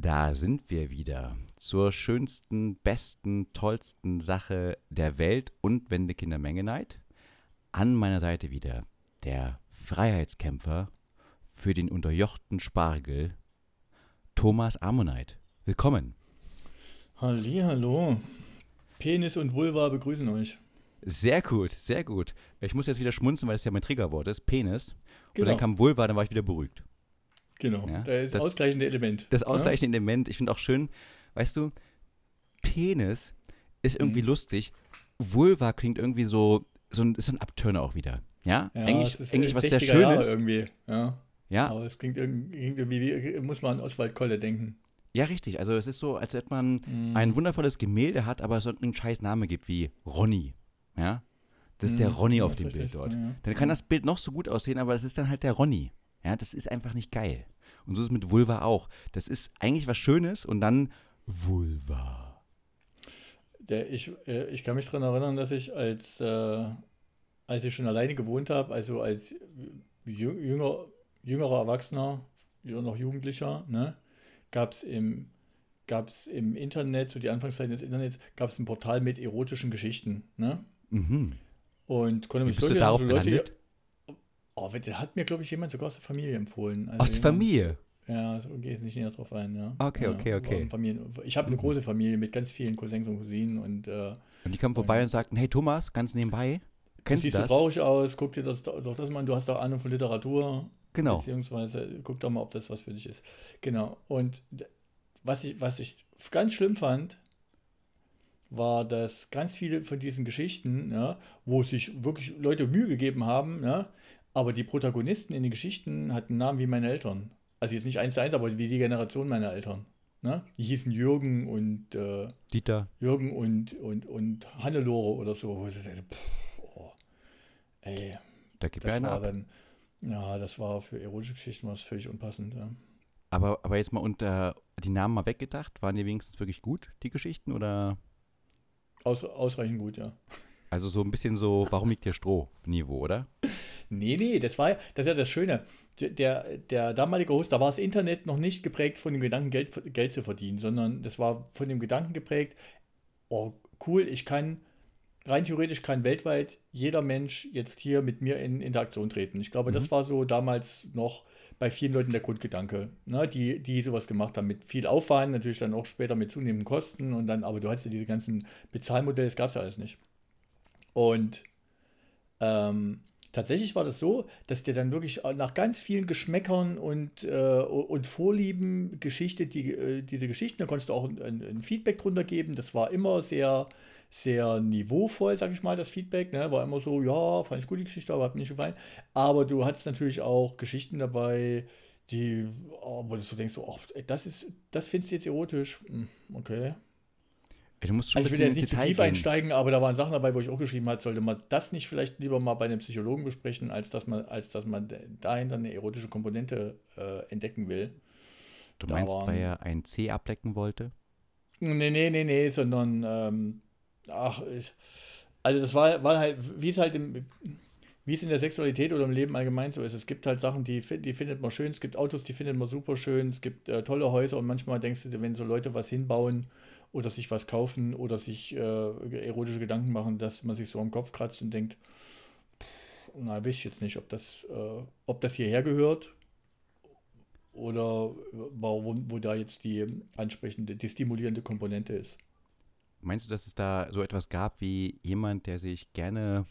Da sind wir wieder zur schönsten, besten, tollsten Sache der Welt und Wendekinder Menge Neid. An meiner Seite wieder der Freiheitskämpfer für den unterjochten Spargel, Thomas Ammonite. Willkommen. Halli, hallo. Penis und Vulva begrüßen euch. Sehr gut, sehr gut. Ich muss jetzt wieder schmunzen, weil es ja mein Triggerwort ist. Penis. Und Genau. dann kam Vulva, dann war ich wieder beruhigt. Genau, Ja, das, das- ausgleichende Element. Das Ja? ausgleichende Element, ich finde auch schön, weißt du, Penis ist irgendwie Mhm. lustig. Vulva klingt irgendwie so, so ein, ist so ein Abturner auch wieder. Ja, Ja, es ist Englisch was sehr 60er schön Jahre ist. irgendwie. Ja. Ja, Aber es klingt irgendwie, wie, muss man an Oswald Kolle denken. ja, richtig. Also es ist so, als hätte man Mhm. ein wundervolles Gemälde hat, aber es so einen scheiß Name gibt wie Ronny. Ja, das ist der Mhm, Ronny ja, auf dem. Bild dort. Ja, ja. Dann kann das Bild noch so gut aussehen, aber es ist dann halt der Ronny. Ja, das ist einfach nicht geil. Und so ist es mit Vulva auch. Das ist eigentlich was Schönes und dann Vulva. Der, ich, äh, ich kann mich daran erinnern, dass ich als, äh, als ich schon alleine gewohnt habe, also als jü- jünger, jüngerer Erwachsener, noch Jugendlicher, ne, gab es im, gab's im Internet, so die Anfangszeiten des Internets, gab es ein Portal mit erotischen Geschichten. Ne? Mhm. Und konnte Wie mich bist du darauf an so Leute, gelandet? Oh, der hat mir, glaube ich, jemand sogar aus der Familie empfohlen. Also Aus der Familie? Ja, so gehe ich nicht näher drauf ein. Ja. Okay, ja, okay, okay. Familien, ich habe eine große Familie mit ganz vielen Cousins und Cousinen und äh, Und die kamen vorbei und sagten, hey Thomas, ganz nebenbei, kennst du siehst du das? traurig aus, guck dir das doch das mal an, du hast doch Ahnung von Literatur, Genau. beziehungsweise guck doch mal, ob das was für dich ist. Genau. Und was ich, was ich ganz schlimm fand, war, dass ganz viele von diesen Geschichten, ja, wo sich wirklich Leute Mühe gegeben haben, ja, aber die Protagonisten in den Geschichten hatten Namen wie meine Eltern. Also jetzt nicht eins zu eins, aber wie die Generation meiner Eltern. Ne? Die hießen Jürgen und äh, Dieter. Jürgen und, und, und Hannelore oder so. Pff, oh, ey, Da gibt ja das einer war dann, ja, das war für erotische Geschichten was völlig unpassend. Ja. Aber, aber jetzt mal unter die Namen mal weggedacht, waren die wenigstens wirklich gut, die Geschichten? Oder Aus, ausreichend gut, ja. also so ein bisschen so, warum liegt hier Stroh-Niveau, oder? Nee, nee, das war ja, das ist ja das Schöne. Der- Der, damalige Host, da war das Internet noch nicht geprägt von dem Gedanken, Geld, Geld zu verdienen, sondern das war von dem Gedanken geprägt, oh, cool, ich kann, rein theoretisch kann weltweit jeder Mensch jetzt hier mit mir in Interaktion treten. Ich glaube, das war so damals noch bei vielen Leuten der Grundgedanke, ne, die, die sowas gemacht haben, mit viel Aufwand, natürlich dann auch später mit zunehmenden Kosten und dann, aber du hattest ja diese ganzen Bezahlmodelle, das gab es ja alles nicht. Und ähm, tatsächlich war das so, dass der dann wirklich nach ganz vielen Geschmäckern und, äh, und Vorlieben Geschichte, die, äh, diese Geschichten, da konntest du auch ein, ein Feedback drunter geben. Das war immer sehr, sehr niveauvoll, sag ich mal, das Feedback. Ne? War immer so, ja, fand ich gut die Geschichte, aber hat mir nicht gefallen. Aber du hattest natürlich auch Geschichten dabei, die, oh, wo du so denkst, so, oh, das ist, das findest du jetzt erotisch. Hm, Okay. Du musst schon Also ich will jetzt nicht zu tief einsteigen, aber da waren Sachen dabei, wo ich auch geschrieben habe, sollte man das nicht vielleicht lieber mal bei einem Psychologen besprechen, als dass man, als dass man dahinter eine erotische Komponente äh, entdecken will. Du da meinst, waren- weil er ein C ablecken wollte? Nee, nee, nee, nee, sondern ähm, ach, ich, also das war, war halt, wie es halt im, wie es in der Sexualität oder im Leben allgemein so ist. Es gibt halt Sachen, die, die findet man schön, es gibt Autos, die findet man super schön, es gibt äh, tolle Häuser und manchmal denkst du dir, wenn so Leute was hinbauen oder sich was kaufen oder sich äh, erotische Gedanken machen, dass man sich so am Kopf kratzt und denkt, pff, na, weiß ich jetzt nicht, ob das, äh, ob das hierher gehört oder warum, wo da jetzt die ansprechende, die stimulierende Komponente ist. Meinst du, dass es da so etwas gab wie jemand, der sich gerne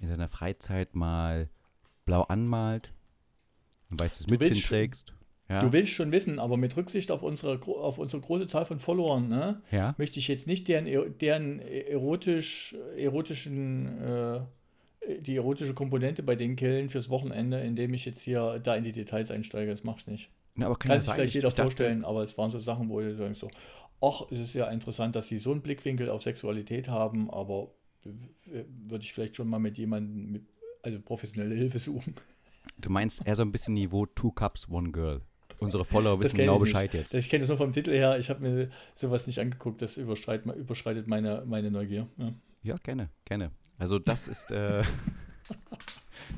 in seiner Freizeit mal blau anmalt, ein weißes Du Mützchen trägst? Ja. Du willst schon wissen, aber mit Rücksicht auf unsere, auf unsere große Zahl von Followern, ne, ja? möchte ich jetzt nicht deren, er- deren erotisch, erotischen, äh, die erotische Komponente bei denen killen fürs Wochenende, indem ich jetzt hier da in die Details einsteige. Das mach ich nicht. Na, Kann ja sich sein. vielleicht Ich- jeder dachte- vorstellen, aber es waren so Sachen, wo du denkst so, ach, es ist ja interessant, dass sie so einen Blickwinkel auf Sexualität haben, aber würde ich vielleicht schon mal mit jemandem, mit, also professionelle Hilfe suchen. Du meinst eher so ein bisschen Niveau Two Cups, One Girl. Unsere Follower wissen genau ich nicht. Bescheid jetzt. Ich kenne das nur vom Titel her. Ich habe mir sowas nicht angeguckt. Das überschreitet, meine, meine Neugier. Ja. Ja, gerne, gerne. Also das ist, äh,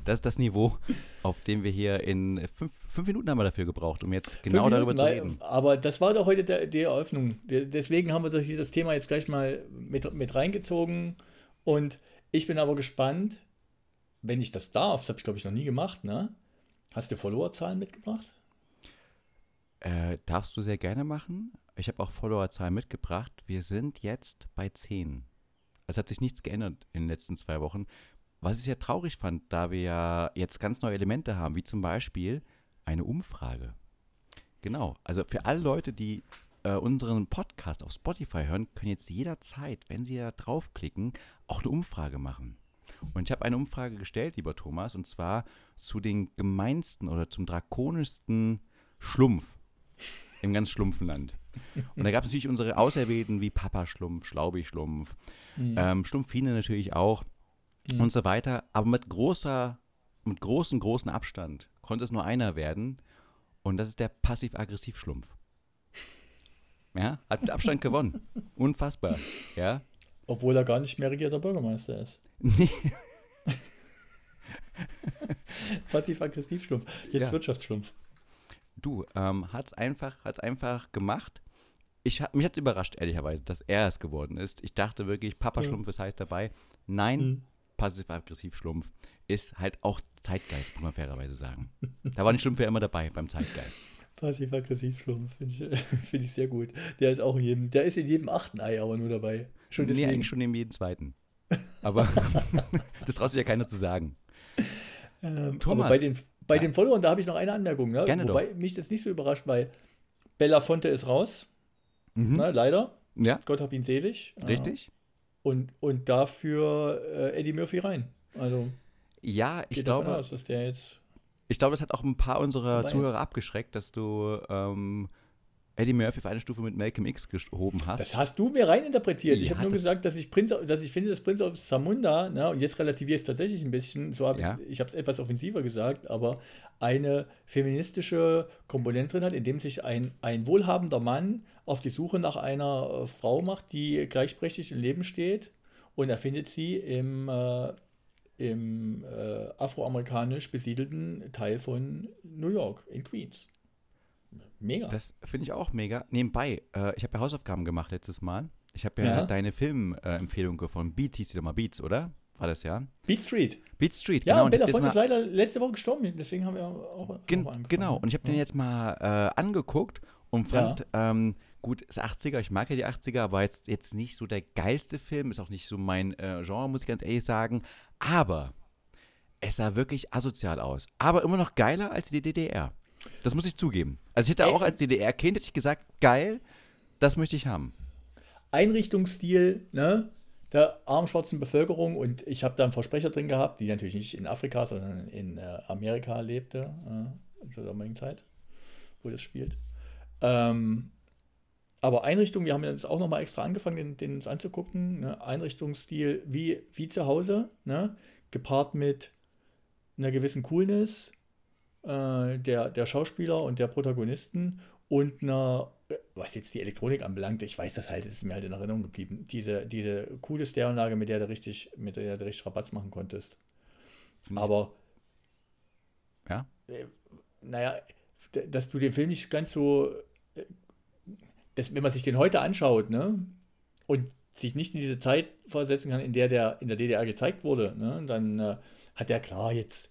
Das ist das Niveau, auf dem wir hier in fünf, fünf Minuten haben wir dafür gebraucht, um jetzt genau Fünf darüber Minuten, zu reden. Aber das war doch heute der, die Eröffnung. De- Deswegen haben wir doch hier das Thema jetzt gleich mal mit, mit reingezogen. Und ich bin aber gespannt, wenn ich das darf, das habe ich glaube ich noch nie gemacht, ne? Hast du Followerzahlen mitgebracht? Äh, darfst du sehr gerne machen. Ich habe auch Followerzahlen mitgebracht. Wir sind jetzt bei 10. Es hat sich nichts geändert in den letzten zwei Wochen. Was ich sehr traurig fand, da wir ja jetzt ganz neue Elemente haben, wie zum Beispiel eine Umfrage. Genau, also für alle Leute, die äh, unseren Podcast auf Spotify hören, können jetzt jederzeit, wenn sie da draufklicken, auch eine Umfrage machen. Und ich habe eine Umfrage gestellt, lieber Thomas, und zwar zu den gemeinsten oder zum drakonischsten Schlumpf im ganz Schlumpfenland. Und da gab es natürlich unsere Auserwählten wie Papa-Schlumpf, Schlaubi-Schlumpf, ähm, Schlumpfine natürlich auch Mhm. und so weiter. Aber mit großer, mit großem, großen Abstand konnte es nur einer werden. Und das ist der passiv-aggressiv-Schlumpf. Ja, hat mit Abstand gewonnen. Unfassbar. Ja. Obwohl er gar nicht mehr regierter Bürgermeister ist. Nee. Passiv-aggressiv-Schlumpf. Jetzt Ja. Wirtschaftsschlumpf. Du, ähm, hat's einfach, hat's einfach gemacht. Ich, mich hat's überrascht, ehrlicherweise, dass er es geworden ist. Ich dachte wirklich, Papa Ja. Schlumpf ist heiß dabei. Nein, Mhm. passiv-aggressiv-Schlumpf ist halt auch Zeitgeist, muss man fairerweise sagen. Da waren die Schlümpfe ja immer dabei beim Zeitgeist. Passiv-aggressiv-Schlumpf finde ich, find ich sehr gut. Der ist auch in jedem, der ist in jedem achten Ei aber nur dabei. Schon nee, deswegen. eigentlich schon in jedem zweiten. Aber das traut sich ja keiner zu sagen. Ähm, Thomas. Bei den, bei Ja. den Followern, da habe ich noch eine Anmerkung. Ne? Gerne Wobei mich das nicht so überrascht, weil Bella Fonte ist raus. Mhm. Ne? Leider. Ja, Gott hab ihn selig. Ja. richtig. Und, und dafür äh, Eddie Murphy rein. Also Ja, ich glaube, aus, dass der jetzt. ich glaube, das hat auch ein paar unserer. Zuhörer abgeschreckt, dass du ähm, Eddie Murphy auf eine Stufe mit Malcolm X gehoben hast. Das hast du mir reininterpretiert. Ich Ja, habe nur das- gesagt, dass ich Prinz, dass ich finde, dass Prinz of Zamunda, ne, und jetzt relativiere ich es tatsächlich ein bisschen, so habe Ja. ich ich habe es etwas offensiver gesagt, aber eine feministische Komponente drin hat, indem sich ein, ein wohlhabender Mann auf die Suche nach einer äh, Frau macht, die gleichberechtigt im Leben steht und er findet sie im, äh, im äh, afroamerikanisch besiedelten Teil von New York, in Queens. Mega. Das finde ich auch mega. Nebenbei, äh, ich habe ja Hausaufgaben gemacht letztes Mal. Ich habe ja, Ja. deine Filmempfehlung gefunden. Beat hieß die doch mal Beats, oder? War das ja? Beat Street. Beat Street, Ja, genau. und Bella das ist leider letzte Woche gestorben, deswegen haben wir auch. auch gen, angefangen. genau, und ich habe den Ja. jetzt mal äh, angeguckt und fand, ähm, gut, ist 80er, ich mag ja die 80er, aber jetzt, jetzt nicht so der geilste Film, ist auch nicht so mein äh, Genre, muss ich ganz ehrlich sagen. Aber es sah wirklich asozial aus. Aber immer noch geiler als die DDR. Das muss ich zugeben. Also ich hätte auch als DDR-Kind hätte ich gesagt, geil, das möchte ich haben. Einrichtungsstil ne, der armen schwarzen Bevölkerung und ich habe da einen Versprecher drin gehabt, die natürlich nicht in Afrika, sondern in äh, Amerika lebte, äh, zur damaligen Zeit, wo das spielt. Ähm, aber Einrichtung, wir haben jetzt auch nochmal extra angefangen, den, den uns anzugucken. Ne? Einrichtungsstil wie, wie zu Hause, ne? gepaart mit einer gewissen Coolness äh, der, der Schauspieler und der Protagonisten und einer, was jetzt die Elektronik anbelangt, ich weiß das halt, das ist mir halt in Erinnerung geblieben, diese, diese coole Stereoanlage, mit der du richtig, mit der du richtig Rabatz machen konntest. Ich- Aber Ja? naja, d- dass du den Film nicht ganz so, äh, dass, wenn man sich den heute anschaut, ne, und sich nicht in diese Zeit versetzen kann, in der der in der DDR gezeigt wurde, ne, dann äh, hat er klar jetzt,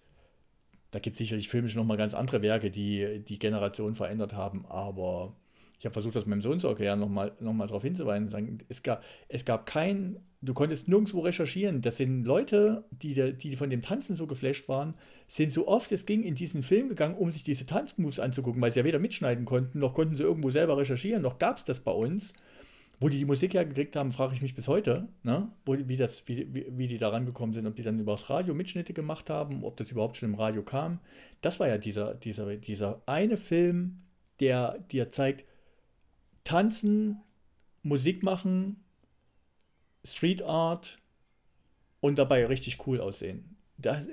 da gibt es sicherlich filmisch nochmal ganz andere Werke, die die Generation verändert haben, aber ich habe versucht, das meinem Sohn zu erklären, nochmal noch mal darauf hinzuweisen, sagen, es gab, es gab kein, du konntest nirgendwo recherchieren. Das sind Leute, die, die von dem Tanzen so geflasht waren, sind so oft es ging in diesen Film gegangen, um sich diese Tanzmoves anzugucken, weil sie ja weder mitschneiden konnten, noch konnten sie irgendwo selber recherchieren, noch gab es das bei uns. Wo die die Musik hergekriegt haben, frage ich mich bis heute, ne? Wo, wie, das, wie, wie, wie die da rangekommen sind, ob die dann übers Radio Mitschnitte gemacht haben, ob das überhaupt schon im Radio kam. Das war ja dieser, dieser, dieser eine Film, der dir zeigt, tanzen, Musik machen, Street Art und dabei richtig cool aussehen. Das,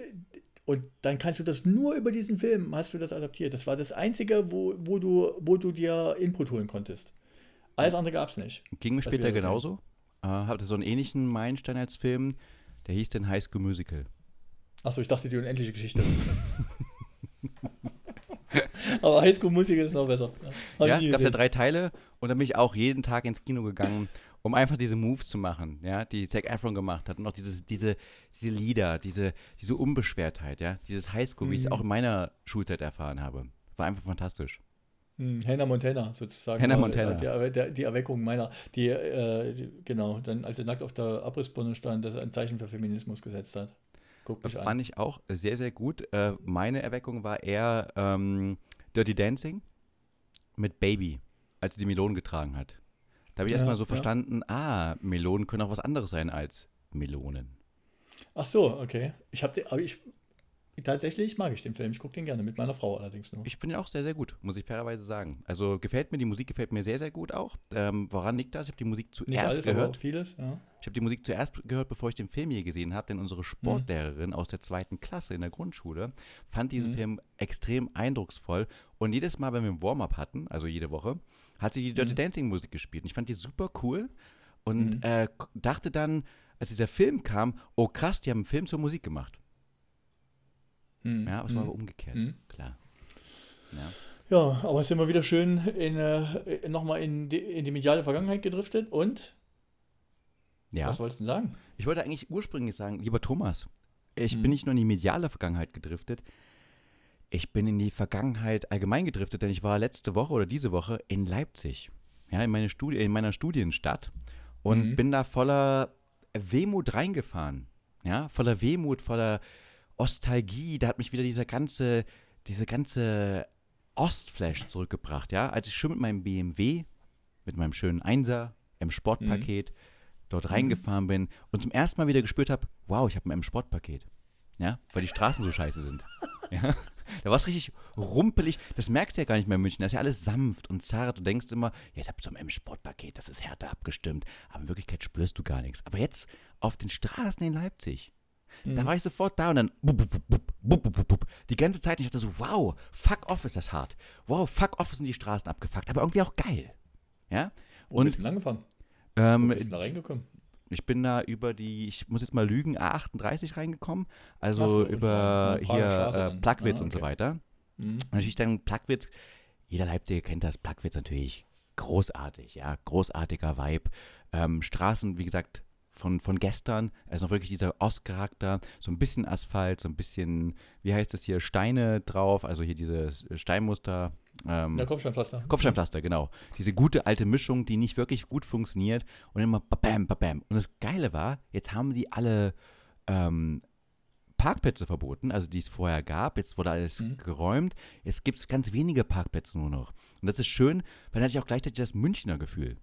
und dann kannst du das nur über diesen Film, hast du das adaptiert. Das war das Einzige, wo, wo, du, wo du dir Input holen konntest. Alles andere gab es nicht. Ging mir später genauso. Äh, hatte so einen ähnlichen Meilenstein als Film, der hieß den High School Musical. Achso, ich dachte die unendliche Geschichte. Aber Highschool-Musical ist noch besser. Hab ja, gab ja drei Teile und dann bin ich auch jeden Tag ins Kino gegangen, um einfach diese Moves zu machen, ja, die Zac Efron gemacht hat und auch dieses, diese, diese Lieder, diese, diese Unbeschwertheit, ja, dieses Highschool, mhm. wie ich es mhm. auch in meiner Schulzeit erfahren habe. War einfach fantastisch. Hm, Hannah Montana sozusagen. Hannah Montana. Die, die, die, Erweckung meiner, die, äh, die, genau, dann als er nackt auf der Abrissbirne stand, dass er ein Zeichen für Feminismus gesetzt hat. Guck mich Fand an. ich auch sehr, sehr gut. Äh, meine Erweckung war eher ähm, Dirty Dancing mit Baby, als sie die Melonen getragen hat. Da habe ich ja, erstmal so ja. verstanden, ah, Melonen können auch was anderes sein als Melonen. Ach so, okay. Ich habe, aber ich Tatsächlich mag ich den Film. Ich gucke den gerne, mit meiner Frau allerdings nur. Ich ihn auch sehr, sehr gut, muss ich fairerweise sagen. Also gefällt mir, die Musik gefällt mir sehr, sehr gut auch. Ähm, woran liegt das? Ich habe die Musik zuerst Nicht alles, gehört. Aber vieles, ja. Ich habe die Musik zuerst gehört, bevor ich den Film je gesehen habe, denn unsere Sportlehrerin mhm. aus der zweiten Klasse in der Grundschule fand diesen mhm. Film extrem eindrucksvoll. Und jedes Mal, wenn wir ein Warm-up hatten, also jede Woche, hat sie die Dirty mhm. Dancing Musik gespielt. Und ich fand die super cool und mhm. äh, dachte dann, als dieser Film kam, oh krass, die haben einen Film zur Musik gemacht. Mhm. Ja, es war aber hm. umgekehrt, mhm. klar. Ja. Ja, aber es ist immer wieder schön in, äh, nochmal in die, in die mediale Vergangenheit gedriftet und ja. was wolltest du sagen? Ich wollte eigentlich ursprünglich sagen, lieber Thomas, ich mhm. bin nicht nur in die mediale Vergangenheit gedriftet, ich bin in die Vergangenheit allgemein gedriftet, denn ich war letzte Woche oder diese Woche in Leipzig, ja, in, meine Studi in meiner Studienstadt und mhm. bin da voller Wehmut reingefahren, ja, voller Wehmut, voller Ostalgie, da hat mich wieder dieser ganze, diese ganze Ostflash zurückgebracht, ja. Als ich schon mit meinem BMW, mit meinem schönen Einser im Sportpaket mhm. dort mhm. reingefahren bin und zum ersten Mal wieder gespürt habe, wow, ich habe ein M-Sportpaket. Ja, weil die Straßen so scheiße sind. ja. Da war es richtig rumpelig. Das merkst du ja gar nicht mehr in München. Da ist ja alles sanft und zart. Du denkst immer, ja, ich habe so ein M-Sportpaket, das ist härter abgestimmt. Aber in Wirklichkeit spürst du gar nichts. Aber jetzt auf den Straßen in Leipzig, Mhm. Da war ich sofort da und dann die ganze Zeit. Und ich dachte so, wow, fuck off ist das hart. Wow, fuck off sind die Straßen abgefuckt. Aber irgendwie auch geil. Ja? Wo und, bist du lang gefahren? Ähm, Wo bist du da reingekommen? Ich bin da über die, ich muss jetzt mal lügen, A38 reingekommen. Also so, über hier äh, Plagwitz ah, okay. und so weiter. Mhm. Und natürlich dann Plagwitz, jeder Leipziger kennt das, Plagwitz natürlich großartig, ja, großartiger Vibe. Ähm, Straßen, wie gesagt, von, von gestern. Es ist noch wirklich dieser Ostcharakter, so ein bisschen Asphalt, so ein bisschen, wie heißt das hier, Steine drauf, also hier dieses Steinmuster. Ähm, ja, Kopfsteinpflaster. Kopfsteinpflaster, genau. Diese gute alte Mischung, die nicht wirklich gut funktioniert und immer bam, bam. Und das Geile war, jetzt haben die alle ähm, Parkplätze verboten, also die es vorher gab. Jetzt wurde alles mhm. geräumt. Jetzt gibt es ganz wenige Parkplätze nur noch. Und das ist schön, weil dann hatte ich auch gleichzeitig das Münchner Gefühl.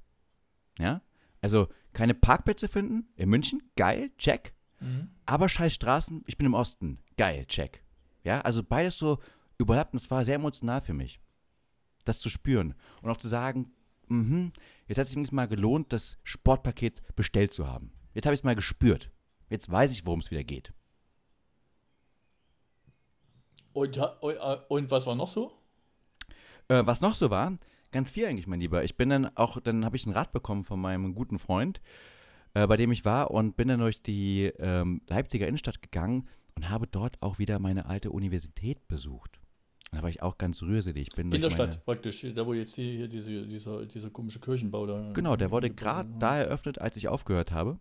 Ja? Also keine Parkplätze finden in München, geil, check. Mhm. Aber scheiß Straßen, ich bin im Osten, geil, check. Ja, also beides so überlappt und es war sehr emotional für mich, das zu spüren und auch zu sagen, mh, jetzt hat es sich mal gelohnt, das Sportpaket bestellt zu haben. Jetzt habe ich es mal gespürt. Jetzt weiß ich, worum es wieder geht. Und, äh, und was war noch so? Äh, was noch so war, Ganz viel eigentlich, mein Lieber. Ich bin dann auch, dann habe ich einen Rat bekommen von meinem guten Freund, äh, bei dem ich war und bin dann durch die ähm, Leipziger Innenstadt gegangen und habe dort auch wieder meine alte Universität besucht. Da war ich auch ganz rührselig. in der Stadt praktisch, da wo jetzt die, hier diese, dieser, dieser komische Kirchenbau da. Genau, der wurde gerade da eröffnet, als ich aufgehört habe.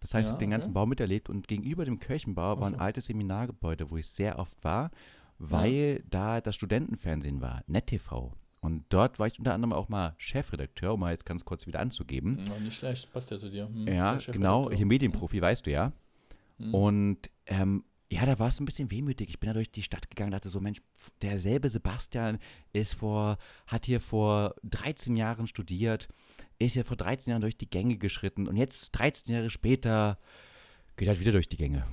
Das heißt, ja, ich habe den ganzen okay. Bau miterlebt und gegenüber dem Kirchenbau war ein altes Seminargebäude, wo ich sehr oft war, weil ja. da das Studentenfernsehen war, NetTV. Und dort war ich unter anderem auch mal Chefredakteur, um mal jetzt ganz kurz wieder anzugeben. Ja, nicht schlecht, passt ja zu dir. Hm, ja, genau, hier Medienprofi, hm. weißt du ja. Hm. Und ähm, ja, da war es ein bisschen wehmütig. Ich bin da durch die Stadt gegangen, dachte so, Mensch, derselbe Sebastian ist vor, hat hier vor 13 Jahren studiert, ist hier vor 13 Jahren durch die Gänge geschritten und jetzt 13 Jahre später geht er halt wieder durch die Gänge.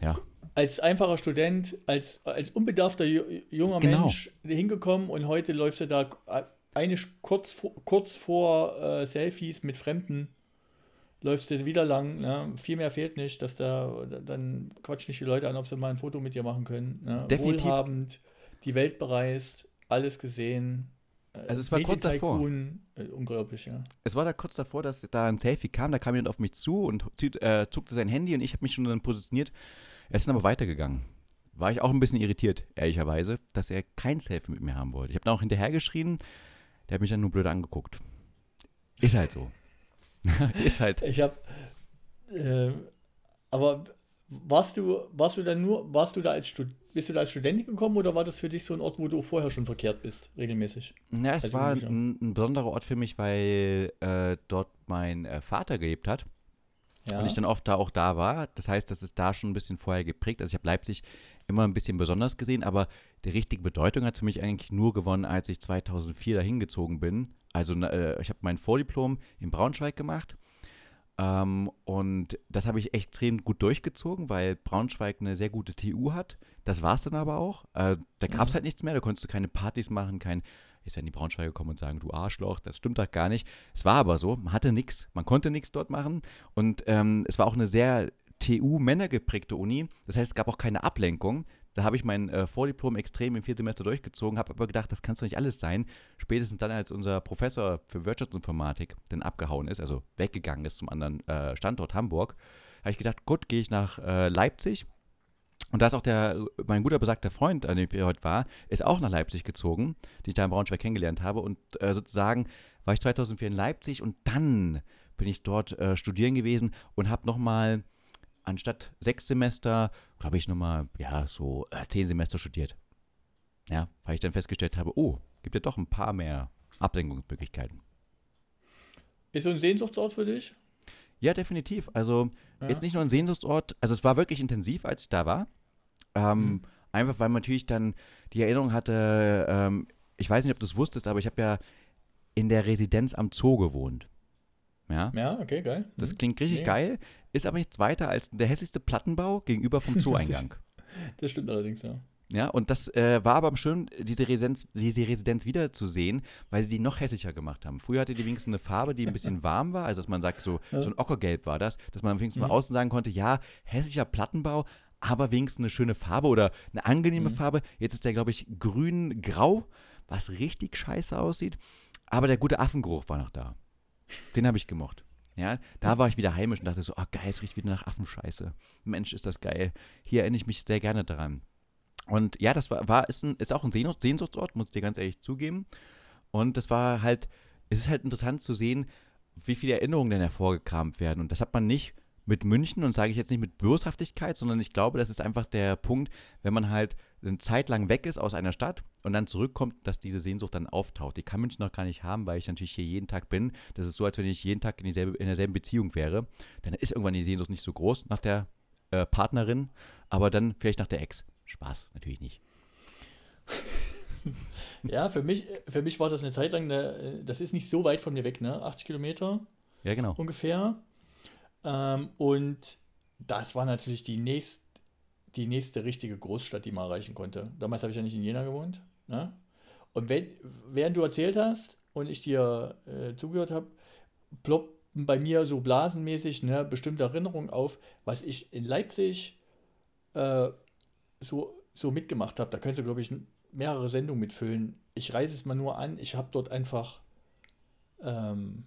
Ja als einfacher Student, als, als unbedarfter junger genau. Mensch hingekommen und heute läufst du da eine kurz vor, kurz vor äh, Selfies mit Fremden, läufst du wieder lang. Ne? Viel mehr fehlt nicht, dass da dann quatsch nicht die Leute an, ob sie mal ein Foto mit dir machen können. Ne? Definitiv. Wohlhabend, die Welt bereist, alles gesehen. Äh, also es war kurz davor. Äh, unglaublich, ja. Es war da kurz davor, dass da ein Selfie kam, da kam jemand auf mich zu und äh, zuckte sein Handy und ich habe mich schon dann positioniert Er ist dann aber weitergegangen. War ich auch ein bisschen irritiert, ehrlicherweise, dass er kein Selfie mit mir haben wollte. Ich habe dann auch hinterhergeschrien, der hat mich dann nur blöd angeguckt. Ist halt so. ist halt. Ich habe, äh, aber warst du, warst du dann nur, warst du da als Stud bist du da als Studentin gekommen oder war das für dich so ein Ort, wo du vorher schon verkehrt bist, regelmäßig? Ja, es Als war ein, ein besonderer Ort für mich, weil äh, dort mein äh, Vater gelebt hat Ja. und ich dann oft da auch da war. Das heißt, das ist da schon ein bisschen vorher geprägt. Also ich habe Leipzig immer ein bisschen besonders gesehen, aber die richtige Bedeutung hat für mich eigentlich nur gewonnen, als ich 2004 dahin gezogen bin. Also äh, ich habe mein Vordiplom in Braunschweig gemacht ähm, und das habe ich extrem gut durchgezogen, weil Braunschweig eine sehr gute TU hat. Das war es dann aber auch. Äh, da gab es Mhm. halt nichts mehr, da konntest du keine Partys machen, kein, ist ja in die Braunschweiger kommen und sagen, du Arschloch, das stimmt doch gar nicht. Es war aber so, man hatte nichts, man konnte nichts dort machen und ähm, es war auch eine sehr TU-Männergeprägte Uni. Das heißt, es gab auch keine Ablenkung. Da habe ich mein äh, Vordiplom extrem im vier Semester durchgezogen, habe aber gedacht, das kann doch nicht alles sein. Spätestens dann, als unser Professor für Wirtschaftsinformatik dann abgehauen ist, also weggegangen ist zum anderen äh, Standort Hamburg, habe ich gedacht, gut, gehe ich nach äh, Leipzig. Und da ist auch der, mein guter besagter Freund, an dem ich heute war, ist auch nach Leipzig gezogen, den ich da in Braunschweig kennengelernt habe. Und äh, sozusagen war ich 2004 in Leipzig und dann bin ich dort äh, studieren gewesen und habe nochmal anstatt sechs Semester, glaube ich, nochmal, ja, so äh, zehn Semester studiert. Ja, weil ich dann festgestellt habe, oh, gibt ja doch ein paar mehr Ablenkungsmöglichkeiten. Ist so ein Sehnsuchtsort für dich? Ja, definitiv. Also Ja. jetzt nicht nur ein Sehnsuchtsort, also es war wirklich intensiv, als ich da war. Ähm, Mhm. Einfach weil man natürlich dann die Erinnerung hatte, ähm, ich weiß nicht, ob du es wusstest, aber ich habe ja in der Residenz am Zoo gewohnt. Ja, Ja, okay, geil. das Mhm. klingt richtig Nee. geil, ist aber nichts weiter als der hässlichste Plattenbau gegenüber vom Zoo-Eingang. Das stimmt allerdings, ja. Ja, und das äh, war aber schön, diese Residenz, diese Residenz wiederzusehen, weil sie die noch hässlicher gemacht haben. Früher hatte die wenigstens eine Farbe, die ein bisschen warm war, also dass man sagt, so, so ein Ockergelb war das, dass man wenigstens Mhm. von außen sagen konnte, ja, hässlicher Plattenbau, aber wenigstens eine schöne Farbe oder eine angenehme Mhm. Farbe. Jetzt ist der, glaube ich, grün-grau, was richtig scheiße aussieht, aber der gute Affengeruch war noch da. Den habe ich gemocht. Ja, da war ich wieder heimisch und dachte so, oh geil, es riecht wieder nach Affenscheiße. Mensch, ist das geil. Hier erinnere ich mich sehr gerne daran. Und ja, das war, war ist, ein, ist auch ein Sehnsucht, Sehnsuchtsort, muss ich dir ganz ehrlich zugeben. Und das war halt, es ist halt interessant zu sehen, wie viele Erinnerungen denn hervorgekramt werden. Und das hat man nicht mit München und sage ich jetzt nicht mit Böshaftigkeit, sondern ich glaube, das ist einfach der Punkt, wenn man halt eine Zeit lang weg ist aus einer Stadt und dann zurückkommt, dass diese Sehnsucht dann auftaucht. Die kann München noch gar nicht haben, weil ich natürlich hier jeden Tag bin. Das ist so, als wenn ich jeden Tag in, dieselbe, in derselben Beziehung wäre. Dann ist irgendwann die Sehnsucht nicht so groß nach der äh, Partnerin, aber dann vielleicht nach der Ex. Spaß, natürlich nicht. Ja, für mich, für mich war das eine Zeit lang, eine, das ist nicht so weit von mir weg, ne? 80 Kilometer Ja, genau. ungefähr. Ähm, und das war natürlich die, nächst, die nächste richtige Großstadt, die man erreichen konnte. Damals habe ich ja nicht in Jena gewohnt. Ne? Und wenn, während du erzählt hast und ich dir äh, zugehört habe, ploppten bei mir so blasenmäßig ne, bestimmte Erinnerungen auf, was ich in Leipzig äh, so, so mitgemacht habe. Da könntest du, glaube ich, mehrere Sendungen mitfüllen. Ich reiße es mal nur an. Ich habe dort einfach ähm,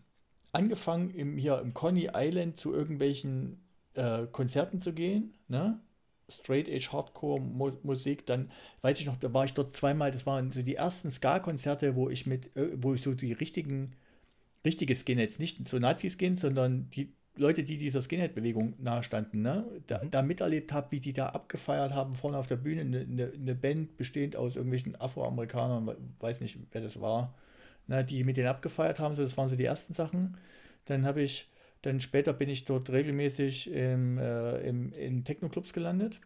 angefangen, im, hier im Coney Island zu irgendwelchen äh, Konzerten zu gehen. Ne? Straight Edge Hardcore Mu Musik. Dann weiß ich noch, da war ich dort zweimal. Das waren so die ersten Ska-Konzerte, wo ich mit, äh, wo ich so die richtigen, richtige Skinheads, nicht so Nazi-Skins, sondern die Leute, die dieser Skinhead-Bewegung nahestanden, ne? da, da miterlebt habe, wie die da abgefeiert haben, vorne auf der Bühne, eine, eine, eine Band bestehend aus irgendwelchen Afroamerikanern, we- weiß nicht, wer das war, ne? die mit denen abgefeiert haben, so, das waren so die ersten Sachen. Dann habe ich, dann später bin ich dort regelmäßig im, äh, im, in Techno-Clubs gelandet.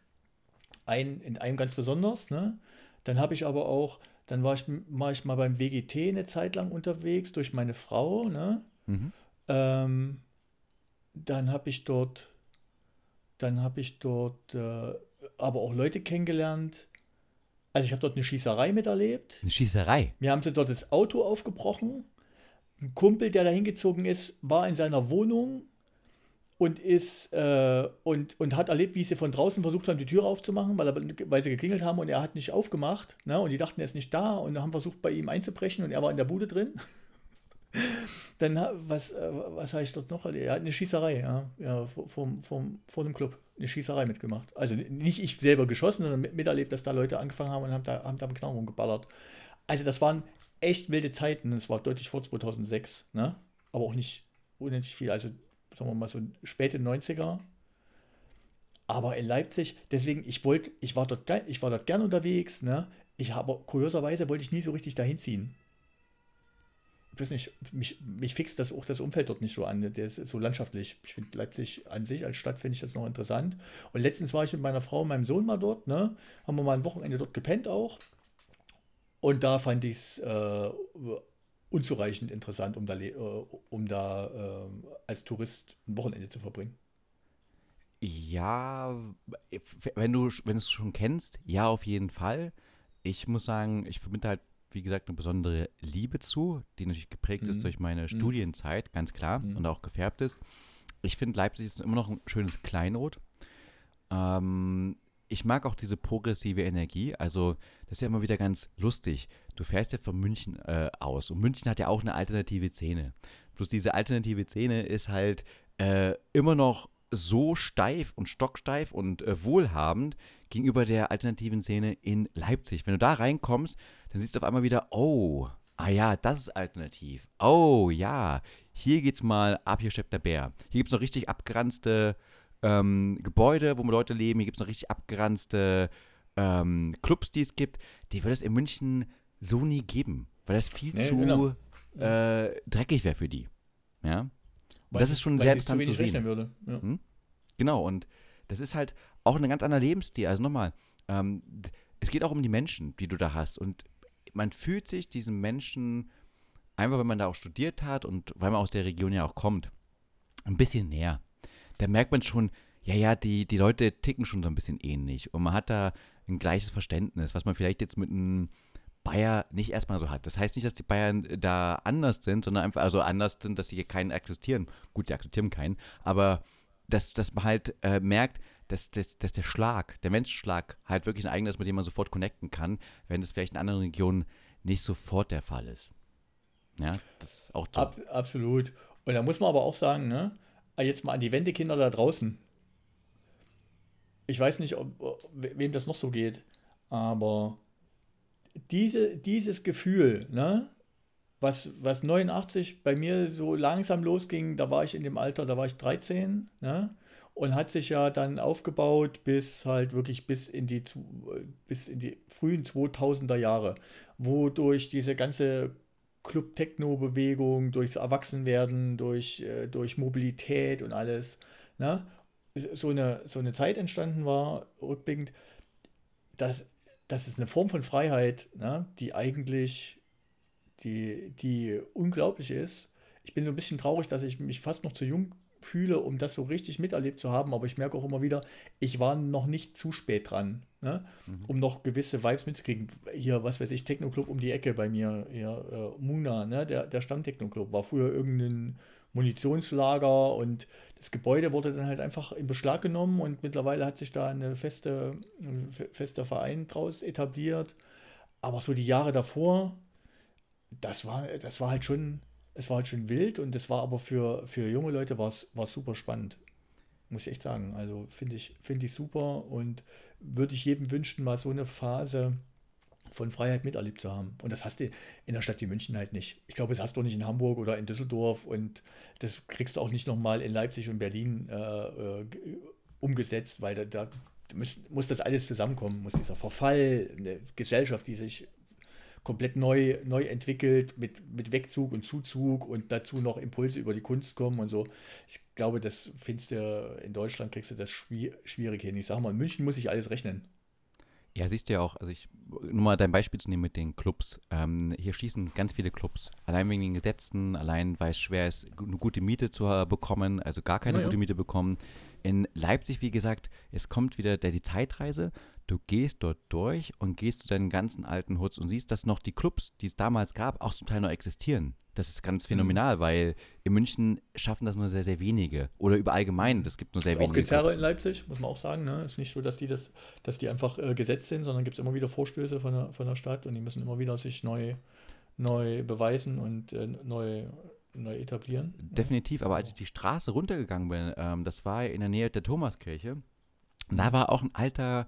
Ein, in einem ganz besonders, ne? Dann habe ich aber auch, dann war ich, war ich mal beim WGT eine Zeit lang unterwegs durch meine Frau, ne? Mhm. Ähm, dann habe ich dort, dann habe ich dort äh, aber auch Leute kennengelernt. Also ich habe dort eine Schießerei miterlebt. Eine Schießerei. Mir haben sie dort das Auto aufgebrochen. Ein Kumpel, der da hingezogen ist, war in seiner Wohnung und ist äh, und, und hat erlebt, wie sie von draußen versucht haben, die Tür aufzumachen, weil, er, weil sie geklingelt haben und er hat nicht aufgemacht. Ne? Und die dachten, er ist nicht da und haben versucht, bei ihm einzubrechen und er war in der Bude drin. dann, was, äh, was habe ich dort noch? Ja, eine Schießerei, ja, ja vom, vom, vor dem Club. Eine Schießerei mitgemacht. Also nicht ich selber geschossen, sondern miterlebt, dass da Leute angefangen haben und haben da, haben da mit Knarren rumgeballert. Also das waren echt wilde Zeiten. Das war deutlich vor 2006, ne? aber auch nicht unendlich viel. Also sagen wir mal so späte 90er. Aber in Leipzig, deswegen, ich wollte, ich war dort, ich war dort gern unterwegs, ne? Ich habe, kurioserweise wollte ich nie so richtig dahin ziehen weiß nicht, mich, mich fixt das auch das Umfeld dort nicht so an. Der ist so landschaftlich. Ich finde Leipzig an sich als Stadt finde ich das noch interessant. Und letztens war ich mit meiner Frau und meinem Sohn mal dort, ne? Haben wir mal ein Wochenende dort gepennt auch. Und da fand ich es äh, unzureichend interessant, um da, äh, um da äh, als Tourist ein Wochenende zu verbringen. Ja, wenn du, wenn es schon kennst, ja, auf jeden Fall. Ich muss sagen, ich verbinde halt wie gesagt, eine besondere Liebe zu, die natürlich geprägt mhm. ist durch meine mhm. Studienzeit, ganz klar, mhm. und auch gefärbt ist. Ich finde, Leipzig ist immer noch ein schönes Kleinod. Ähm, ich mag auch diese progressive Energie. Also, das ist ja immer wieder ganz lustig. Du fährst ja von München äh, aus und München hat ja auch eine alternative Szene. Bloß diese alternative Szene ist halt äh, immer noch so steif und stocksteif und äh, wohlhabend gegenüber der alternativen Szene in Leipzig. Wenn du da reinkommst, dann siehst du auf einmal wieder, oh, ah ja, das ist alternativ. Oh ja, hier geht's mal ab, hier steppt der Bär. Hier gibt es noch richtig abgeranzte ähm, Gebäude, wo Leute leben. Hier gibt es noch richtig abgeranzte ähm, Clubs, die es gibt. Die würde es in München so nie geben, weil das viel nee, zu genau. äh, dreckig wäre für die. Ja. Und das ist schon sehr interessant zu, zu sehen. Würde. Ja. Hm? Genau, und das ist halt auch ein ganz anderer Lebensstil. Also nochmal, ähm, es geht auch um die Menschen, die du da hast. Und man fühlt sich diesen Menschen, einfach wenn man da auch studiert hat und weil man aus der Region ja auch kommt, ein bisschen näher. Da merkt man schon, ja, ja, die, die Leute ticken schon so ein bisschen ähnlich. Und man hat da ein gleiches Verständnis, was man vielleicht jetzt mit einem Bayer nicht erstmal so hat. Das heißt nicht, dass die Bayern da anders sind, sondern einfach, also anders sind, dass sie hier keinen akzeptieren. Gut, sie akzeptieren keinen, aber dass, dass man halt äh, merkt, dass, dass, dass der Schlag, der Menschenschlag halt wirklich ein eigener ist, mit dem man sofort connecten kann, wenn das vielleicht in anderen Regionen nicht sofort der Fall ist. Ja, das ist auch so. Ab, absolut. Und da muss man aber auch sagen, ne, jetzt mal an die Wendekinder da draußen. Ich weiß nicht, ob, wem das noch so geht, aber diese, dieses Gefühl, ne, was, was 89 bei mir so langsam losging, da war ich in dem Alter, da war ich 13, ne? Und hat sich ja dann aufgebaut bis halt wirklich bis in die, bis in die frühen 2000er Jahre, wodurch diese ganze Club-Techno-Bewegung, durchs Erwachsenwerden, durch, äh, durch Mobilität und alles, ne? so, eine, so eine Zeit entstanden war, rückblickend, dass das ist eine Form von Freiheit, ne? die eigentlich die, die unglaublich ist. Ich bin so ein bisschen traurig, dass ich mich fast noch zu jung fühle, um das so richtig miterlebt zu haben. Aber ich merke auch immer wieder, ich war noch nicht zu spät dran, ne? mhm. um noch gewisse Vibes mitzukriegen. Hier, was weiß ich, Techno-Club um die Ecke bei mir, hier, äh, Muna, ne? der, der Stamm-Techno-Club, war früher irgendein Munitionslager und das Gebäude wurde dann halt einfach in Beschlag genommen und mittlerweile hat sich da eine feste, ein fester Verein draus etabliert. Aber so die Jahre davor, das war, das war halt schon es war halt schon wild und es war aber für, für junge Leute war es super spannend. Muss ich echt sagen. Also finde ich, find ich super und würde ich jedem wünschen, mal so eine Phase von Freiheit miterlebt zu haben. Und das hast du in der Stadt wie München halt nicht. Ich glaube, das hast du nicht in Hamburg oder in Düsseldorf und das kriegst du auch nicht nochmal in Leipzig und Berlin äh, äh, umgesetzt, weil da, da muss, muss das alles zusammenkommen, muss dieser Verfall, eine Gesellschaft, die sich komplett neu, neu entwickelt mit, mit Wegzug und Zuzug und dazu noch Impulse über die Kunst kommen und so. Ich glaube, das findest du in Deutschland, kriegst du das schwierig hin. Ich sage mal, in München muss ich alles rechnen. Ja, siehst du ja auch, also ich, nur mal dein Beispiel zu nehmen mit den Clubs. Ähm, hier schießen ganz viele Clubs. Allein wegen den Gesetzen, allein weil es schwer ist, eine gute Miete zu bekommen, also gar keine ja, gute Miete bekommen. In Leipzig, wie gesagt, es kommt wieder der, die Zeitreise du gehst dort durch und gehst zu deinen ganzen alten Hoods und siehst, dass noch die Clubs, die es damals gab, auch zum Teil noch existieren. Das ist ganz mhm. phänomenal, mhm. weil in München schaffen das nur sehr, sehr wenige. Oder über allgemein, das gibt nur sehr ist wenige. Auch Gezerre in Leipzig, muss man auch sagen. Ne? Ist nicht so, dass die das, dass die einfach äh, gesetzt sind, sondern gibt es immer wieder Vorstöße von der, von der Stadt und die müssen immer wieder sich neu, neu beweisen und äh, neu neu etablieren. Definitiv, aber als ich die Straße runtergegangen bin, ähm, das war in der Nähe der Thomaskirche, da war auch ein alter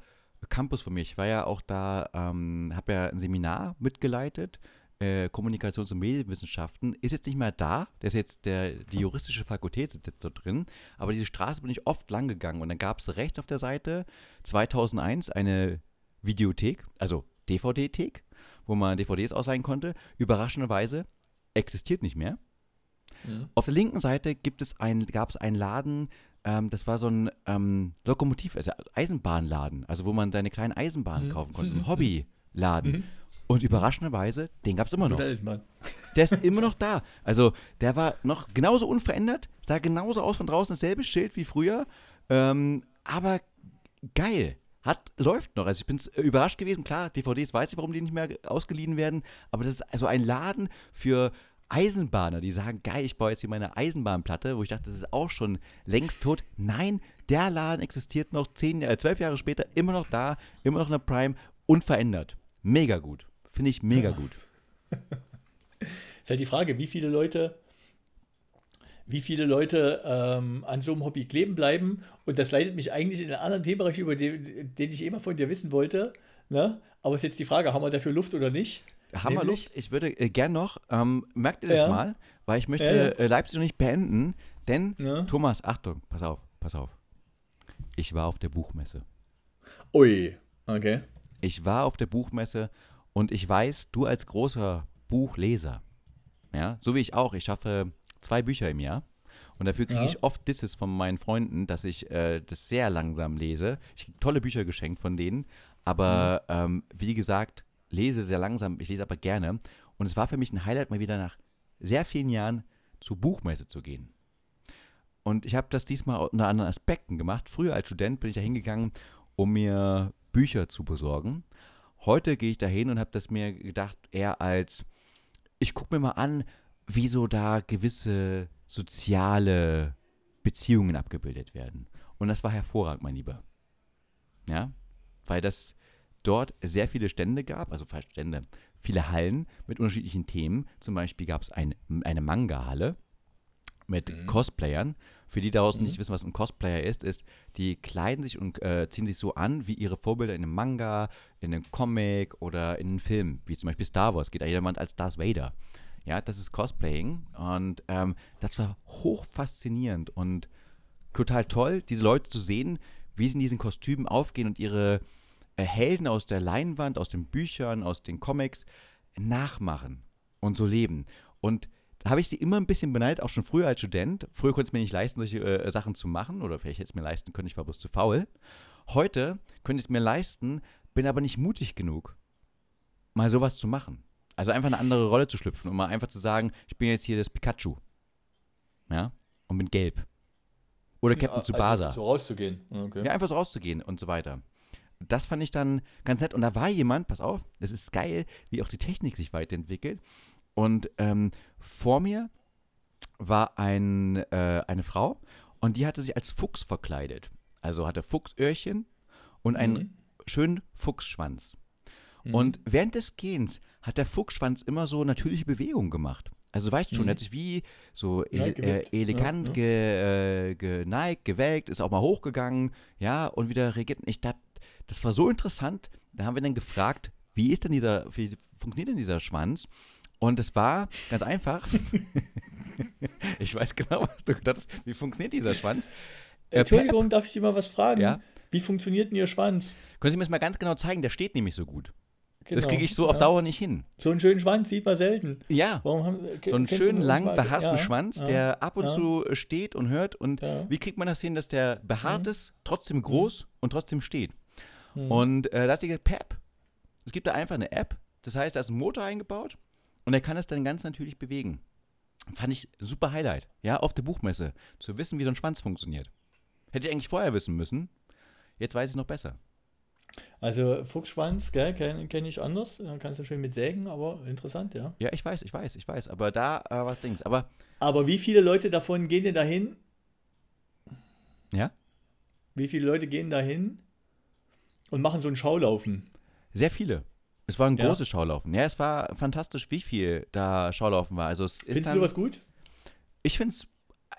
Campus von mir. Ich war ja auch da, ähm, habe ja ein Seminar mitgeleitet, äh, Kommunikations- und Medienwissenschaften, ist jetzt nicht mehr da, der ist jetzt der, die juristische Fakultät sitzt jetzt dort drin, aber diese Straße bin ich oft lang gegangen und dann gab es rechts auf der Seite 2001 eine Videothek, also DVD-Thek, wo man DVDs ausleihen konnte, überraschenderweise existiert nicht mehr. Mhm. Auf der linken Seite gibt es ein, gab es einen Laden, ähm, das war so ein ähm, Lokomotiv, also Eisenbahnladen, also wo man seine kleinen Eisenbahnen Mhm. kaufen konnte, so ein. Hobbyladen. Mhm. Und überraschenderweise, den gab es immer noch. Da ist. Der ist immer noch da. Also der war noch genauso unverändert, sah genauso aus von draußen, dasselbe Schild wie früher, ähm, aber geil. Hat, läuft noch. Also ich bin überrascht gewesen. Klar, DVDs weiß ich, warum die nicht mehr ausgeliehen werden, aber das ist also ein Laden für Eisenbahner, die sagen, geil, ich baue jetzt hier meine Eisenbahnplatte, wo ich dachte, das ist auch schon längst tot. Nein, der Laden existiert noch zehn, äh, zwölf Jahre später, immer noch da, immer noch in der Prime, unverändert. Mega gut. Finde ich mega Ja. gut. Ist halt die Frage, wie viele Leute, wie viele Leute ähm, an so einem Hobby kleben bleiben. Und das leitet mich eigentlich in einen anderen Themenbereich über, den, den ich immer von dir wissen wollte. Ne? Aber ist jetzt die Frage, haben wir dafür Luft oder nicht? Haben wir Nämlich? Luft? Ich würde äh, gern noch, ähm, merkt ihr das Ja. mal, weil ich möchte Ja, ja. Äh, Leipzig noch nicht beenden, denn. Thomas, Achtung, pass auf, pass auf. Ich war auf der Buchmesse. Ui, okay. Ich war auf der Buchmesse und ich weiß, du als großer Buchleser, ja, so wie ich auch, ich schaffe zwei Bücher im Jahr und dafür kriege Ja. ich oft Disses von meinen Freunden, dass ich äh, das sehr langsam lese. Ich kriege tolle Bücher geschenkt von denen, aber ähm, wie gesagt, lese sehr langsam, ich lese aber gerne und es war für mich ein Highlight, mal wieder nach sehr vielen Jahren zur Buchmesse zu gehen. Und ich habe das diesmal unter anderen Aspekten gemacht. Früher als Student bin ich da hingegangen, um mir Bücher zu besorgen. Heute gehe ich da hin und habe das mir gedacht, eher als, ich gucke mir mal an, wie so da gewisse soziale Beziehungen abgebildet werden. Und das war hervorragend, mein Lieber. Ja, weil das dort sehr viele Stände gab, also fast Stände, viele Hallen mit unterschiedlichen Themen. Zum Beispiel gab es ein, eine Manga-Halle mit Mhm. Cosplayern. Für die daraus Mhm. nicht wissen, was ein Cosplayer ist, ist, die kleiden sich und äh, ziehen sich so an wie ihre Vorbilder in einem Manga, in einem Comic oder in einem Film, wie zum Beispiel Star Wars, geht da jemand als Darth Vader. Ja, das ist Cosplaying und ähm, das war hoch faszinierend und total toll, diese Leute zu sehen, wie sie in diesen Kostümen aufgehen und ihre Helden aus der Leinwand, aus den Büchern, aus den Comics nachmachen und so leben. Und da habe ich sie immer ein bisschen beneidet, auch schon früher als Student. Früher konnte es mir nicht leisten, solche äh, Sachen zu machen, oder vielleicht hätte es mir leisten können, ich war bloß zu faul. Heute könnte ich es mir leisten, bin aber nicht mutig genug, mal sowas zu machen. Also einfach eine andere Rolle zu schlüpfen und mal einfach zu sagen, ich bin jetzt hier das Pikachu. Ja? Und bin gelb. Oder Captain Also, Tsubasa. so rauszugehen. Okay. Ja, einfach so rauszugehen und so weiter. Das fand ich dann ganz nett. Und da war jemand, pass auf, das ist geil, wie auch die Technik sich weiterentwickelt. Und ähm, vor mir war ein, äh, eine Frau und die hatte sich als Fuchs verkleidet. Also hatte Fuchsöhrchen und einen Mhm. schönen Fuchsschwanz. Mhm. Und während des Gehens hat der Fuchsschwanz immer so natürliche Bewegungen gemacht. Also weißt du schon, Mhm. er hat sich wie so Ja, ele äh, elegant Ja, ja. Ge, äh, geneigt, gewelkt, ist auch mal hochgegangen, ja, und wieder reagiert. Und Ich dachte, das war so interessant. Da haben wir dann gefragt, wie ist denn dieser, wie funktioniert denn dieser Schwanz? Und es war ganz einfach. ich weiß genau, was du gedacht hast. Wie funktioniert dieser Schwanz? Äh, Entschuldigung, darf ich Sie mal was fragen? Ja. Wie funktioniert denn Ihr Schwanz? Können Sie mir das mal ganz genau zeigen? Der steht nämlich so gut. Das Genau. kriege ich so auf Ja. Dauer nicht hin. So einen schönen Schwanz sieht man selten. Ja. Warum haben, So einen schönen, langen, mal- behaarten ja, Schwanz, ja, der ab und ja. zu steht und hört. Und Ja. wie kriegt man das hin, dass der behaart Mhm. ist, trotzdem groß und trotzdem steht? Hm. Und äh, da hat sie gesagt, Pep. Es gibt da einfach eine App, das heißt, da ist ein Motor eingebaut und er kann es dann ganz natürlich bewegen. Fand ich super Highlight, ja, auf der Buchmesse, zu wissen, wie so ein Schwanz funktioniert. Hätte ich eigentlich vorher wissen müssen. Jetzt weiß ich es noch besser. Also Fuchsschwanz, gell, kenne kenn ich anders. Da kannst du schön mit sägen, aber interessant, ja. Ja, ich weiß, ich weiß, ich weiß. Aber da äh, was Dings. Aber Aber wie viele Leute davon gehen denn dahin? ja, Wie viele Leute gehen dahin und machen so ein Schaulaufen? sehr viele. Es war ein Ja. großes Schaulaufen. Ja, es war fantastisch, wie viel da Schaulaufen war. Also es ist Findest dann, du sowas gut? ich finde es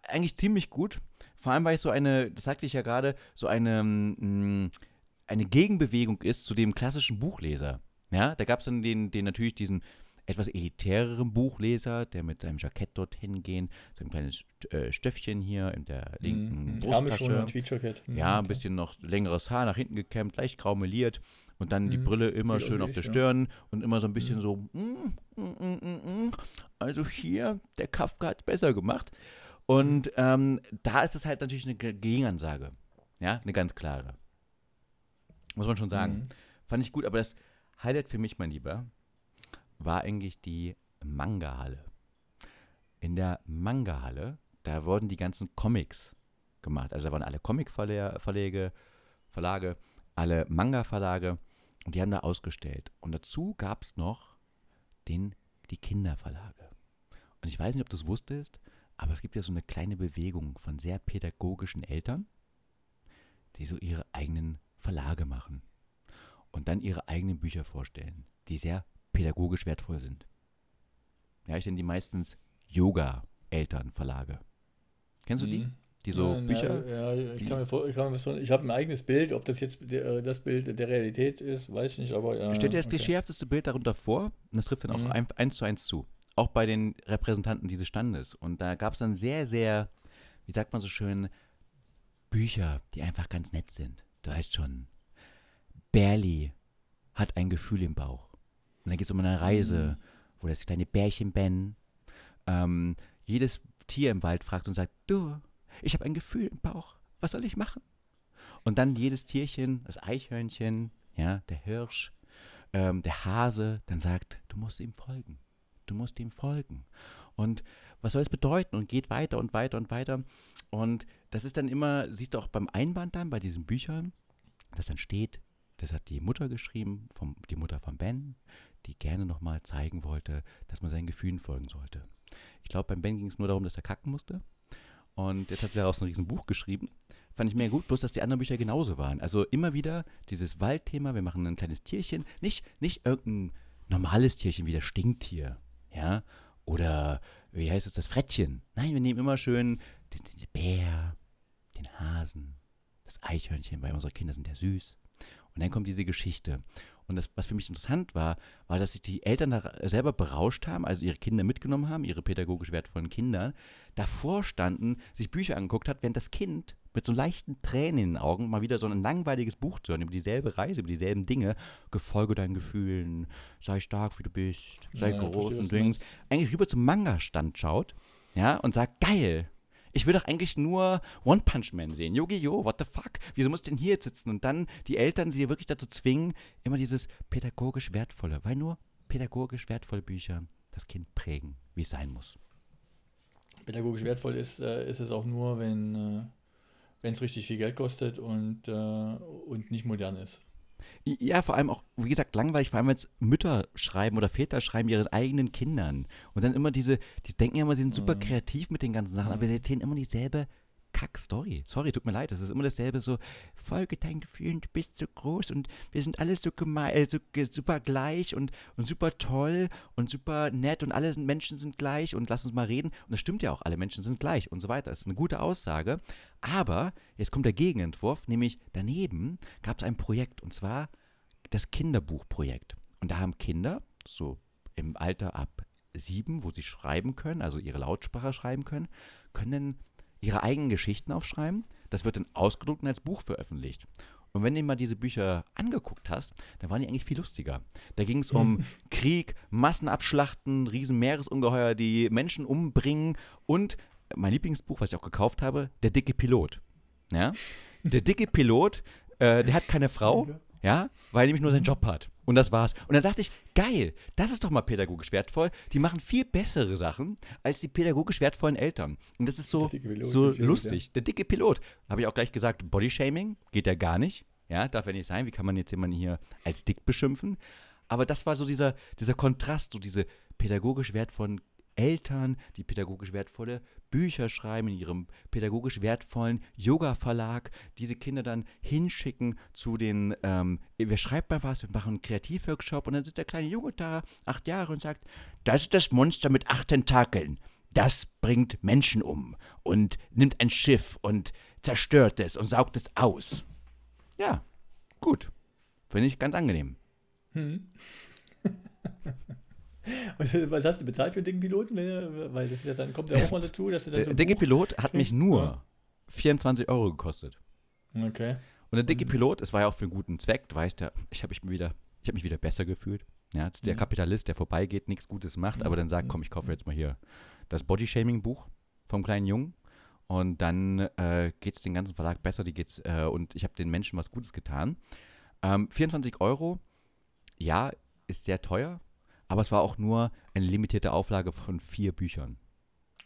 eigentlich ziemlich gut. Vor allem, weil es so eine, das sagte ich ja gerade, so eine, mh, mm, eine Gegenbewegung ist zu dem klassischen Buchleser. Ja, da gab es dann den, den natürlich diesen etwas elitäreren Buchleser, der mit seinem Jackett dorthin gehen, so ein kleines äh, Stöffchen hier in der linken Mhm. Brusttasche. Mhm, Ja, ein bisschen noch längeres Haar nach hinten gekämmt, leicht grau meliert und dann die Mhm. Brille immer schön auf der nicht, ja. Stirn und immer so ein bisschen Mhm. so, mm, mm, mm, mm, mm. also hier, der Kafka hat besser gemacht. Und ähm, da ist es halt natürlich eine Ge- Gegenansage. Ja, eine ganz klare. Muss man schon sagen. Mhm. Fand ich gut, aber das Highlight für mich, mein Lieber, war eigentlich die Manga-Halle. In der Manga-Halle, da wurden die ganzen Comics gemacht. Also da waren alle Comic-Verlage, Verlage, alle Manga-Verlage und die haben da ausgestellt. Und dazu gab es noch den, die Kinderverlage. Und ich weiß nicht, ob du es wusstest, aber es gibt ja so eine kleine Bewegung von sehr pädagogischen Eltern, die so ihre eigenen Verlage machen und dann ihre eigenen Bücher vorstellen, die sehr pädagogisch wertvoll sind. Ja, ich nenne die meistens Yoga-Elternverlage. Kennst du die? Mhm. Die so ja, Bücher? Ja, ich die- kann mir vor, ich, kann mir so, ich habe ein eigenes Bild, ob das jetzt äh, das Bild der Realität ist, weiß ich nicht, aber ja. Stell dir das okay. klischeehafteste Bild darunter vor und das trifft dann auch Mhm. ein, eins zu eins zu. Auch bei den Repräsentanten dieses Standes. Und da gab es dann sehr, sehr, wie sagt man so schön, Bücher, die einfach ganz nett sind. Du weißt schon, Berli hat ein Gefühl im Bauch. Und dann geht es um eine Reise, wo das kleine Bärchen Ben ähm, jedes Tier im Wald fragt und sagt, du, ich habe ein Gefühl im Bauch, was soll ich machen? Und dann jedes Tierchen, das Eichhörnchen, ja, der Hirsch, ähm, der Hase, dann sagt, du musst ihm folgen. Du musst ihm folgen. Und was soll es bedeuten? Und geht weiter und weiter und weiter. Und das ist dann immer, siehst du auch beim Einband dann, bei diesen Büchern, dass dann steht, das hat die Mutter geschrieben, vom, die Mutter von Ben, die gerne nochmal zeigen wollte, dass man seinen Gefühlen folgen sollte. Ich glaube, beim Ben ging es nur darum, dass er kacken musste. Und jetzt hat sie daraus ein riesen Buch geschrieben. Fand ich mehr gut, bloß dass die anderen Bücher genauso waren. Also immer wieder dieses Waldthema, wir machen ein kleines Tierchen, nicht, nicht irgendein normales Tierchen wie das Stinktier, ja, oder wie heißt es, das Frettchen. Nein, wir nehmen immer schön den, den Bär, den Hasen, das Eichhörnchen, weil unsere Kinder sind ja süß. Und dann kommt diese Geschichte. Und das, was für mich interessant war, war, dass sich die Eltern da selber berauscht haben, also ihre Kinder mitgenommen haben, ihre pädagogisch wertvollen Kinder, davor standen, sich Bücher angeguckt hat, während das Kind mit so leichten Tränen in den Augen mal wieder so ein langweiliges Buch zu hören, über dieselbe Reise, über dieselben Dinge, gefolge deinen Gefühlen, sei stark, wie du bist, sei Ja, groß und Dings, eigentlich rüber zum Manga-Stand schaut, ja, und sagt, geil, ich will doch eigentlich nur One Punch Man sehen. Yogi-Yo, what the fuck? Wieso muss denn hier jetzt sitzen? Und dann die Eltern sie wirklich dazu zwingen, immer dieses pädagogisch Wertvolle, weil nur pädagogisch wertvolle Bücher das Kind prägen, wie es sein muss. Pädagogisch wertvoll ist, äh, ist es auch nur, wenn äh, es richtig viel Geld kostet und, äh, und nicht modern ist. Ja, vor allem auch, wie gesagt, langweilig, vor allem wenn es Mütter schreiben oder Väter schreiben ihren eigenen Kindern. Und dann immer diese, die denken ja immer, sie sind super Mhm. kreativ mit den ganzen Sachen, aber sie erzählen immer dieselbe Kack-Story. Sorry, tut mir leid, das ist immer dasselbe so, folge deinen Gefühlen, du bist so groß und wir sind alle so, äh, so super gleich und, und super toll und super nett und alle sind, Menschen sind gleich und lass uns mal reden. Und das stimmt ja auch, alle Menschen sind gleich und so weiter. Das ist eine gute Aussage. Aber jetzt kommt der Gegenentwurf, nämlich daneben gab es ein Projekt und zwar das Kinderbuchprojekt. Und da haben Kinder, so im Alter ab sieben, wo sie schreiben können, also ihre Lautsprache schreiben können, können ihre eigenen Geschichten aufschreiben. Das wird dann ausgedruckt und als Buch veröffentlicht. Und wenn du mal diese Bücher angeguckt hast, dann waren die eigentlich viel lustiger. Da ging es um Krieg, Massenabschlachten, riesen Meeresungeheuer, die Menschen umbringen und mein Lieblingsbuch, was ich auch gekauft habe, Der dicke Pilot. Ja? Der dicke Pilot, äh, der hat keine Frau, ja, weil er nämlich nur seinen Job hat. Und das war's. Und dann dachte ich, geil, das ist doch mal pädagogisch wertvoll. Die machen viel bessere Sachen als die pädagogisch wertvollen Eltern. Und das ist so, so lustig. Der dicke Pilot. Habe ich auch gleich gesagt, Bodyshaming geht ja gar nicht. Ja, darf ja nicht sein. Wie kann man jetzt jemanden hier als dick beschimpfen? Aber das war so dieser, dieser Kontrast, so diese pädagogisch wertvollen Eltern, die pädagogisch wertvolle Bücher schreiben in ihrem pädagogisch wertvollen Yoga-Verlag, diese Kinder dann hinschicken zu den, ähm, wir schreiben mal was, wir machen einen Kreativworkshop und dann sitzt der kleine Junge da, acht Jahre und sagt, das ist das Monster mit acht Tentakeln. das bringt Menschen um und nimmt ein Schiff und zerstört es und saugt es aus. Ja, gut. Finde ich ganz angenehm. Hm. Und was hast du bezahlt für den Piloten? Weil das ja dann kommt ja auch mal dazu, dass du dann Der so dicke Pilot hat mich nur ja. 24 Euro gekostet. Okay. Und der dicke mhm. Pilot, es war ja auch für einen guten Zweck, du weißt ja, ich habe mich wieder, ich habe mich wieder besser gefühlt. Ja, ist der mhm. Kapitalist, der vorbeigeht, nichts Gutes macht, aber dann sagt, mhm. komm, ich kaufe jetzt mal hier das Bodyshaming-Buch vom kleinen Jungen. Und dann äh, geht es den ganzen Verlag besser, die geht's, äh, und ich habe den Menschen was Gutes getan. Ähm, 24 Euro, ja, ist sehr teuer, aber es war auch nur eine limitierte Auflage von vier Büchern.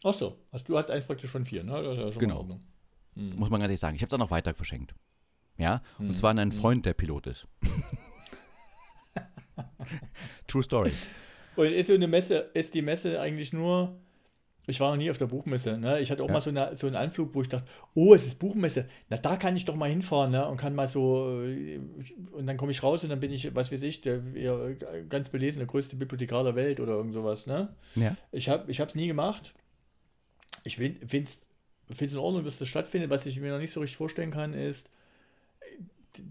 Ach so, also du hast eins praktisch von vier, ne? Ja genau. Hm. Muss man ganz ehrlich sagen. Ich habe es auch noch weiter verschenkt. Ja, hm. und zwar an einen hm. Freund, der Pilot ist. True Story. Und ist so eine Messe, ist die Messe eigentlich nur ich war noch nie auf der Buchmesse. Ne? Ich hatte auch ja. mal so, eine, so einen Anflug, wo ich dachte, oh, es ist Buchmesse. Na, da kann ich doch mal hinfahren ne? und kann mal so. Äh, und dann komme ich raus und dann bin ich, was weiß ich, der ja, ganz belesen, der größte Bibliothekar der Welt oder irgend sowas. Ne? Ja. Ich habe es nie gemacht. Ich finde es in Ordnung, dass das stattfindet. Was ich mir noch nicht so richtig vorstellen kann, ist,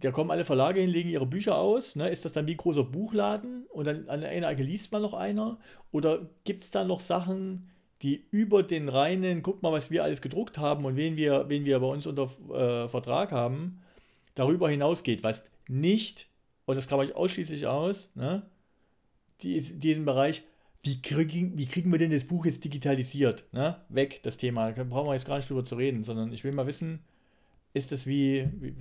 da kommen alle Verlage hin, legen ihre Bücher aus. Ne? Ist das dann wie ein großer Buchladen und dann an einer Ecke liest man noch einer? Oder gibt es da noch Sachen, die über den reinen, guck mal, was wir alles gedruckt haben und wen wir, wen wir bei uns unter äh, Vertrag haben, darüber hinausgeht, was nicht, und das kann ich ausschließlich aus, ne, die, diesen Bereich, wie kriegen, wie kriegen wir denn das Buch jetzt digitalisiert? Ne? Weg, das Thema. Da brauchen wir jetzt gar nicht drüber zu reden, sondern ich will mal wissen, ist das wie, wie,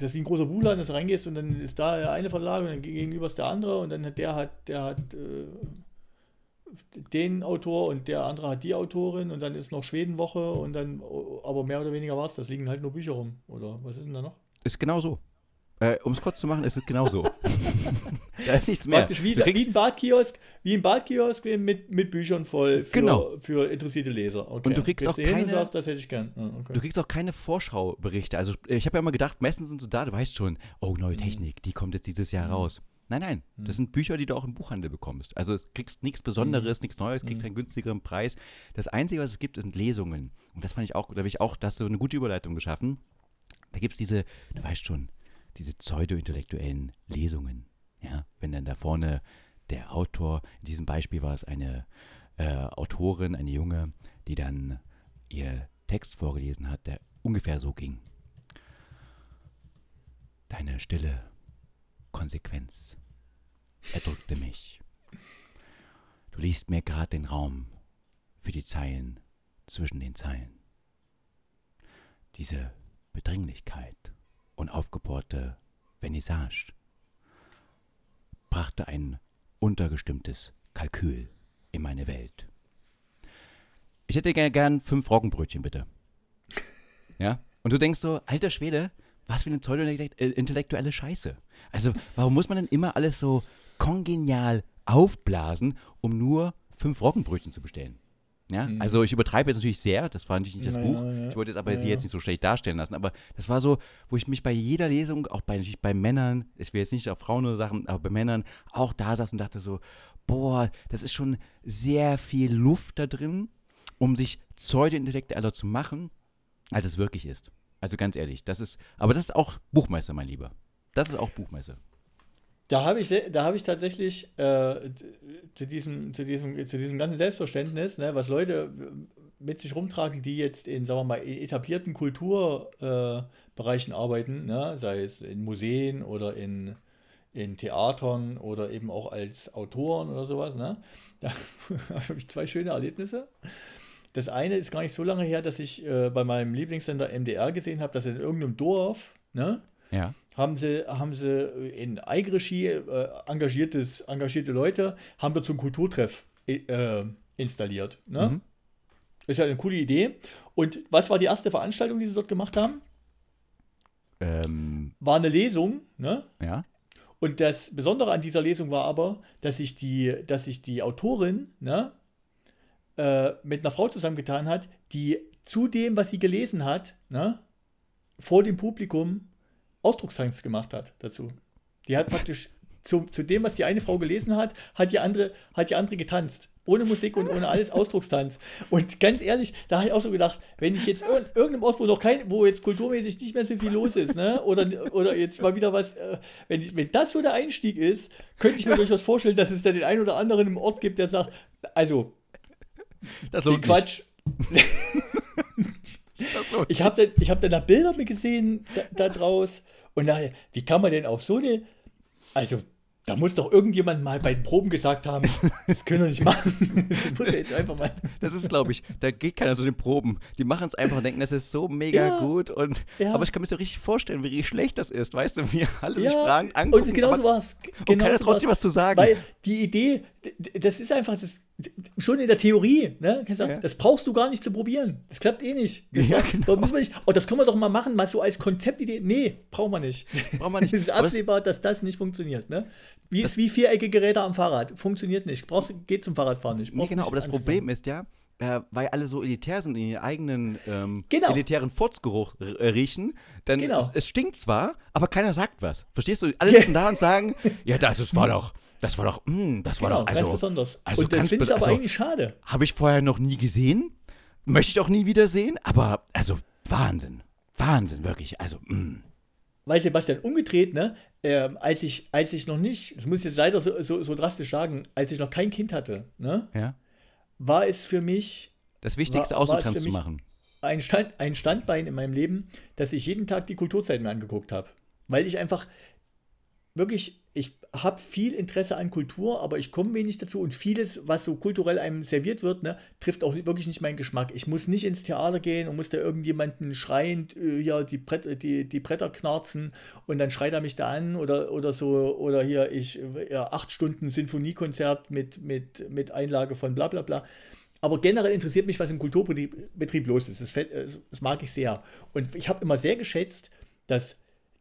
das wie ein großer Buchladen, dass du reingehst und dann ist da eine Verlag und dann gegenüber ist der andere und dann hat der hat, der hat äh, den Autor und der andere hat die Autorin und dann ist noch Schwedenwoche und dann, aber mehr oder weniger war es, das liegen halt nur Bücher rum. Oder was ist denn da noch? Ist genau so. Äh, um es kurz zu machen, ist es genau so. da ist nichts mehr. Praktisch wie, wie ein Badkiosk, wie ein Badkiosk mit, mit Büchern voll für, genau. für interessierte Leser. Okay. Und du kriegst auch keine, sagst, das hätte ich gern. Ah, okay. Du kriegst auch keine Vorschauberichte. Also ich habe ja immer gedacht, meistens sind so da, du weißt schon, oh, neue mhm. Technik, die kommt jetzt dieses Jahr mhm. raus. Nein, nein. Mhm. Das sind Bücher, die du auch im Buchhandel bekommst. Also du kriegst nichts Besonderes, mhm. nichts Neues, kriegst mhm. einen günstigeren Preis. Das Einzige, was es gibt, sind Lesungen. Und das fand ich auch, da habe ich auch, da hast du eine gute Überleitung geschaffen. Da gibt es diese, du weißt schon, diese pseudo-intellektuellen Lesungen. Ja, wenn dann da vorne der Autor, in diesem Beispiel war es eine äh, Autorin, eine Junge, die dann ihr Text vorgelesen hat, der ungefähr so ging. Deine Stille Konsequenz erdrückte mich. Du liest mir gerade den Raum für die Zeilen zwischen den Zeilen. Diese Bedringlichkeit und aufgebohrte Vernissage brachte ein untergestimmtes Kalkül in meine Welt. Ich hätte gern fünf Roggenbrötchen, bitte. Ja? Und du denkst so, alter Schwede, was für eine pseudo-intellektuelle Scheiße. Also, warum muss man denn immer alles so kongenial aufblasen, um nur fünf Roggenbrötchen zu bestellen? Ja, mhm. also ich übertreibe jetzt natürlich sehr, das war natürlich nicht das naja, Buch. Ja. Ich wollte jetzt aber ja, sie jetzt nicht so schlecht darstellen lassen, aber das war so, wo ich mich bei jeder Lesung, auch bei, natürlich bei Männern, ich will jetzt nicht auf Frauen nur Sachen, aber bei Männern auch da saß und dachte so, boah, das ist schon sehr viel Luft da drin, um sich pseudo-intellektueller zu machen, als es wirklich ist. Also ganz ehrlich, das ist, aber das ist auch Buchmeister, mein Lieber. Das ist auch Buchmesse. Da habe ich, hab ich tatsächlich äh, zu, diesem, zu, diesem, zu diesem ganzen Selbstverständnis, ne, was Leute mit sich rumtragen, die jetzt in, sagen wir mal, etablierten Kulturbereichen äh, arbeiten, ne, sei es in Museen oder in, in Theatern oder eben auch als Autoren oder sowas. Ne, da habe ich zwei schöne Erlebnisse. Das eine ist gar nicht so lange her, dass ich äh, bei meinem Lieblingssender MDR gesehen habe, dass in irgendeinem Dorf, ne, ja haben sie, haben sie in Eigenregie äh, engagiertes, engagierte Leute, haben dort zum Kulturtreff äh, installiert. Ne? Mhm. Ist ja eine coole Idee. Und was war die erste Veranstaltung, die sie dort gemacht haben? Ähm, war eine Lesung. Ne? Ja. Und das Besondere an dieser Lesung war aber, dass sich die, dass sich die Autorin ne, äh, mit einer Frau zusammengetan hat, die zu dem, was sie gelesen hat, ne, vor dem Publikum Ausdruckstanz gemacht hat dazu. Die hat praktisch zu, zu dem, was die eine Frau gelesen hat, hat die andere, hat die andere getanzt. Ohne Musik und ohne alles Ausdruckstanz. Und ganz ehrlich, da habe ich auch so gedacht, wenn ich jetzt in irgendeinem Ort, wo noch kein, wo jetzt kulturmäßig nicht mehr so viel los ist, ne? Oder, oder jetzt mal wieder was, äh, wenn, wenn das so der Einstieg ist, könnte ich mir durchaus vorstellen, dass es da den einen oder anderen im Ort gibt, der sagt, also, Das Quatsch. Ich habe dann, ich hab dann da Bilder gesehen da, da draus und dachte, wie kann man denn auf so eine, also da muss doch irgendjemand mal bei den Proben gesagt haben, das können wir nicht machen. Das muss ja jetzt einfach mal. Das ist, glaube ich, da geht keiner zu den Proben. Die machen es einfach und denken, das ist so mega Ja. gut. Und, Ja. Aber ich kann mir so richtig vorstellen, wie schlecht das ist. Weißt du, wie alle sich Ja, fragen, angucken. und genau so war es. und keiner trotzdem was zu sagen. Weil die Idee, das ist einfach das, schon in der Theorie, ne? Kannst du sagen, Ja. Das brauchst du gar nicht zu probieren. Das klappt eh nicht. Das, Ja, genau. müssen wir nicht. Oh, das können wir doch mal machen, mal so als Konzeptidee. Nee, brauchen wir nicht. Brauchen wir nicht. Es ist absehbar, dass das nicht funktioniert. Ne? Wie ist wie viereckige Räder am Fahrrad. Funktioniert nicht. Brauchst, geht zum Fahrradfahren nicht. Nee, genau, nicht aber das anzufangen. Problem ist ja, äh, weil alle so elitär sind, in ihren eigenen ähm, Genau. elitären Furzgeruch äh, riechen, dann Genau. es, es stinkt zwar, aber keiner sagt was. Verstehst du? Alle sitzen da und sagen, ja, das ist, war doch, das war doch, mm, das war Genau, doch, ganz also, besonders. also Und das ganz finde ich aber also- eigentlich schade. habe ich vorher noch nie gesehen, möchte ich auch nie wieder sehen, aber also Wahnsinn, Wahnsinn, wirklich, also, mm. Weil Sebastian umgedreht, ne, ähm, als, ich, als ich noch nicht, das muss ich jetzt leider so, so, so drastisch sagen, als ich noch kein Kind hatte, ne, ja, war es für mich das Wichtigste, War- zu machen. ein, Stand, ein Standbein in meinem Leben, dass ich jeden Tag die Kulturzeiten angeguckt habe. Weil ich einfach wirklich, ich habe viel Interesse an Kultur, aber ich komme wenig dazu und vieles, was so kulturell einem serviert wird, ne, trifft auch wirklich nicht meinen Geschmack. Ich muss nicht ins Theater gehen und muss da irgendjemanden schreiend äh, hier die, Brett, die, die Bretter knarzen und dann schreit er mich da an oder, oder so, oder hier ich, äh, ja, acht Stunden Sinfoniekonzert mit, mit, mit Einlage von bla bla bla. Aber generell interessiert mich, was im Kulturbetrieb Betrieb los ist. Das, äh, das mag ich sehr. Und ich habe immer sehr geschätzt, dass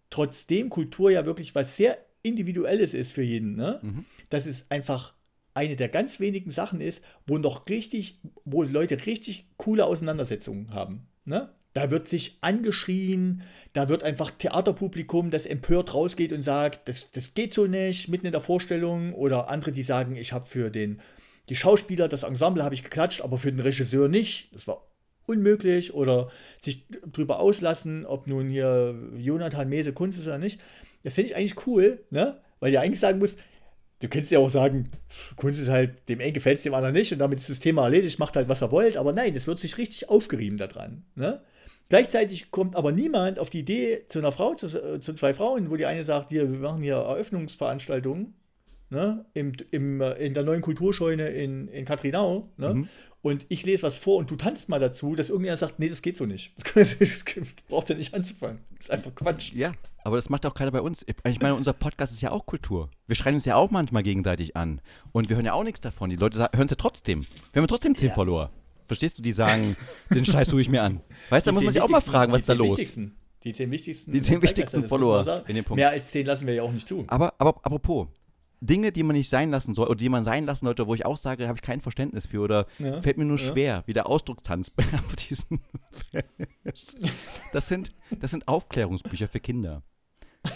trotzdem Kultur ja wirklich was sehr Individuelles ist für jeden, ne? dass es einfach eine der ganz wenigen Sachen ist, wo noch richtig, wo Leute richtig coole Auseinandersetzungen haben. Ne? Da wird sich angeschrien, da wird einfach Theaterpublikum, das empört rausgeht und sagt, das, das geht so nicht, mitten in der Vorstellung. Oder andere, die sagen, ich habe für den, die Schauspieler, das Ensemble habe ich geklatscht, aber für den Regisseur nicht. Das war unmöglich. Oder sich drüber auslassen, ob nun hier Jonathan Mese Kunst ist oder nicht. Das finde ich eigentlich cool, ne? Weil ihr eigentlich sagen muss, du kannst ja auch sagen, Kunst ist halt, dem einen gefällt es, dem anderen nicht und damit ist das Thema erledigt, macht halt, was er wollt. Aber nein, es wird sich richtig aufgerieben daran. Ne? Gleichzeitig kommt aber niemand auf die Idee zu einer Frau, zu, äh, zu zwei Frauen, wo die eine sagt, hier, wir machen hier Eröffnungsveranstaltungen ne? Im, im, äh, in der neuen Kulturscheune in, in Katrinau. Ne? Mhm. Und ich lese was vor und du tanzt mal dazu, dass irgendjemand sagt, nee, das geht so nicht. Das, das braucht ja nicht anzufangen. Das ist einfach Quatsch. Ja, aber das macht auch keiner bei uns. Ich meine, unser Podcast ist ja auch Kultur. Wir schreien uns ja auch manchmal gegenseitig an. Und wir hören ja auch nichts davon. Die Leute hören es ja trotzdem. Wir haben ja trotzdem 10 Ja. Follower. Verstehst du? Die sagen, den Scheiß tue ich mir an. Weißt du, da muss man sich auch mal fragen, was ist da los? Wichtigsten, die zehn wichtigsten. Die zehn wichtigsten Follower in dem Punkt. Mehr als zehn lassen wir ja auch nicht zu. Aber, aber apropos, Dinge, die man nicht sein lassen soll, oder die man sein lassen sollte, wo ich auch sage, habe ich kein Verständnis für, oder Ja. fällt mir nur Ja. schwer, wie der Ausdruckstanz auf diesen. Das sind, das sind Aufklärungsbücher für Kinder.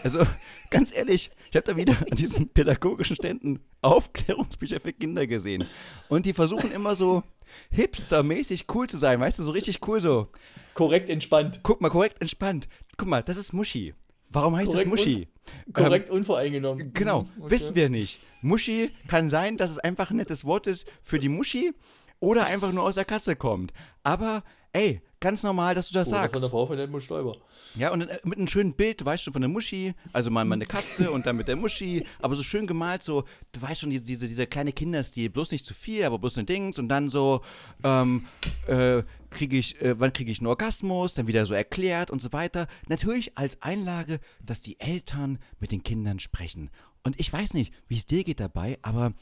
Also, ganz ehrlich, ich habe da wieder an diesen pädagogischen Ständen Aufklärungsbücher für Kinder gesehen. Und die versuchen immer so hipstermäßig cool zu sein, weißt du, so richtig cool so. Korrekt entspannt. Guck mal, korrekt entspannt. Guck mal, das ist Muschi. Warum heißt Korrekt es Muschi? Korrekt unvoreingenommen. Genau, Mhm, okay. wissen wir nicht. Muschi kann sein, dass es einfach ein nettes Wort ist für die Muschi oder einfach nur aus der Katze kommt. Aber ey, ganz normal, dass du das Oder sagst. von der Frau von Edmund Stoiber. Ja, und äh, mit einem schönen Bild, du weißt schon, von der Muschi, also mal meine Katze und dann mit der Muschi, aber so schön gemalt, so, du weißt schon, diese, diese, diese kleine Kinderstil, bloß nicht zu viel, aber bloß ein Dings und dann so, ähm, äh, kriege ich, äh, wann kriege ich einen Orgasmus, dann wieder so erklärt und so weiter. Natürlich als Einlage, dass die Eltern mit den Kindern sprechen. Und ich weiß nicht, wie es dir geht dabei, aber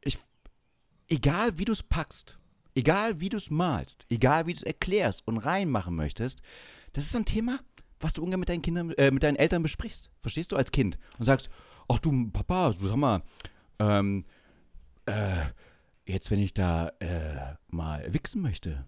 ich, egal wie du es packst, egal wie du es malst, egal wie du es erklärst und reinmachen möchtest, das ist so ein Thema, was du ungern mit deinen Kindern, äh, mit deinen Eltern besprichst. Verstehst du als Kind? Und sagst, ach du Papa, du sag mal, ähm, äh, jetzt wenn ich da äh, mal wichsen möchte,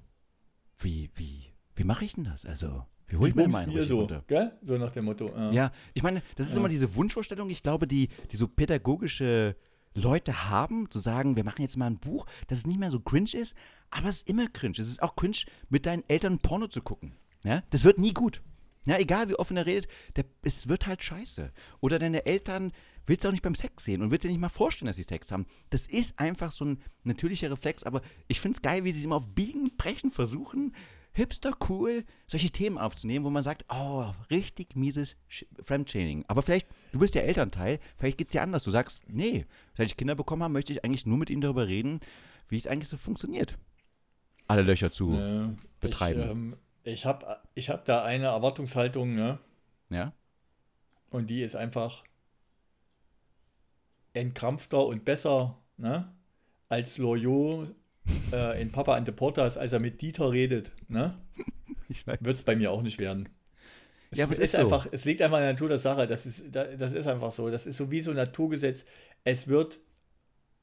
wie, wie, wie mache ich denn das? Also, Wie hol ich meine bumsen ihr so, gell? So nach dem Motto. Ja, Ja, ich meine, das ist Ja. immer diese Wunschvorstellung, ich glaube, die, die so pädagogische Leute haben, zu sagen, wir machen jetzt mal ein Buch, dass es nicht mehr so cringe ist, aber es ist immer cringe. Es ist auch cringe, mit deinen Eltern Porno zu gucken. Ja? Das wird nie gut. Ja, egal wie offen er redet, der, es wird halt scheiße. Oder deine Eltern willst du auch nicht beim Sex sehen und willst dir nicht mal vorstellen, dass sie Sex haben. Das ist einfach so ein natürlicher Reflex, aber ich finde es geil, wie sie es immer auf Biegen und Brechen versuchen, hipster cool, solche Themen aufzunehmen, wo man sagt, oh, richtig mieses Fremdchaining. Aber vielleicht, du bist der Elternteil, vielleicht geht es dir anders. Du sagst, nee, seit ich Kinder bekommen habe, möchte ich eigentlich nur mit ihnen darüber reden, wie es eigentlich so funktioniert. Alle Löcher zu. Äh, betreiben. Ich, ähm, ich habe ich hab da eine Erwartungshaltung, ne? Ja? Und die ist einfach entkrampfter und besser, ne? Als Loyot äh, in Papa and the Portas, als er mit Dieter redet, ne? Wird es bei mir auch nicht werden. Es, Ja, aber es ist ist so. einfach, es liegt einfach in der Natur der Sache. Das ist, da- das ist einfach so. Das ist so wie so ein Naturgesetz. Es wird,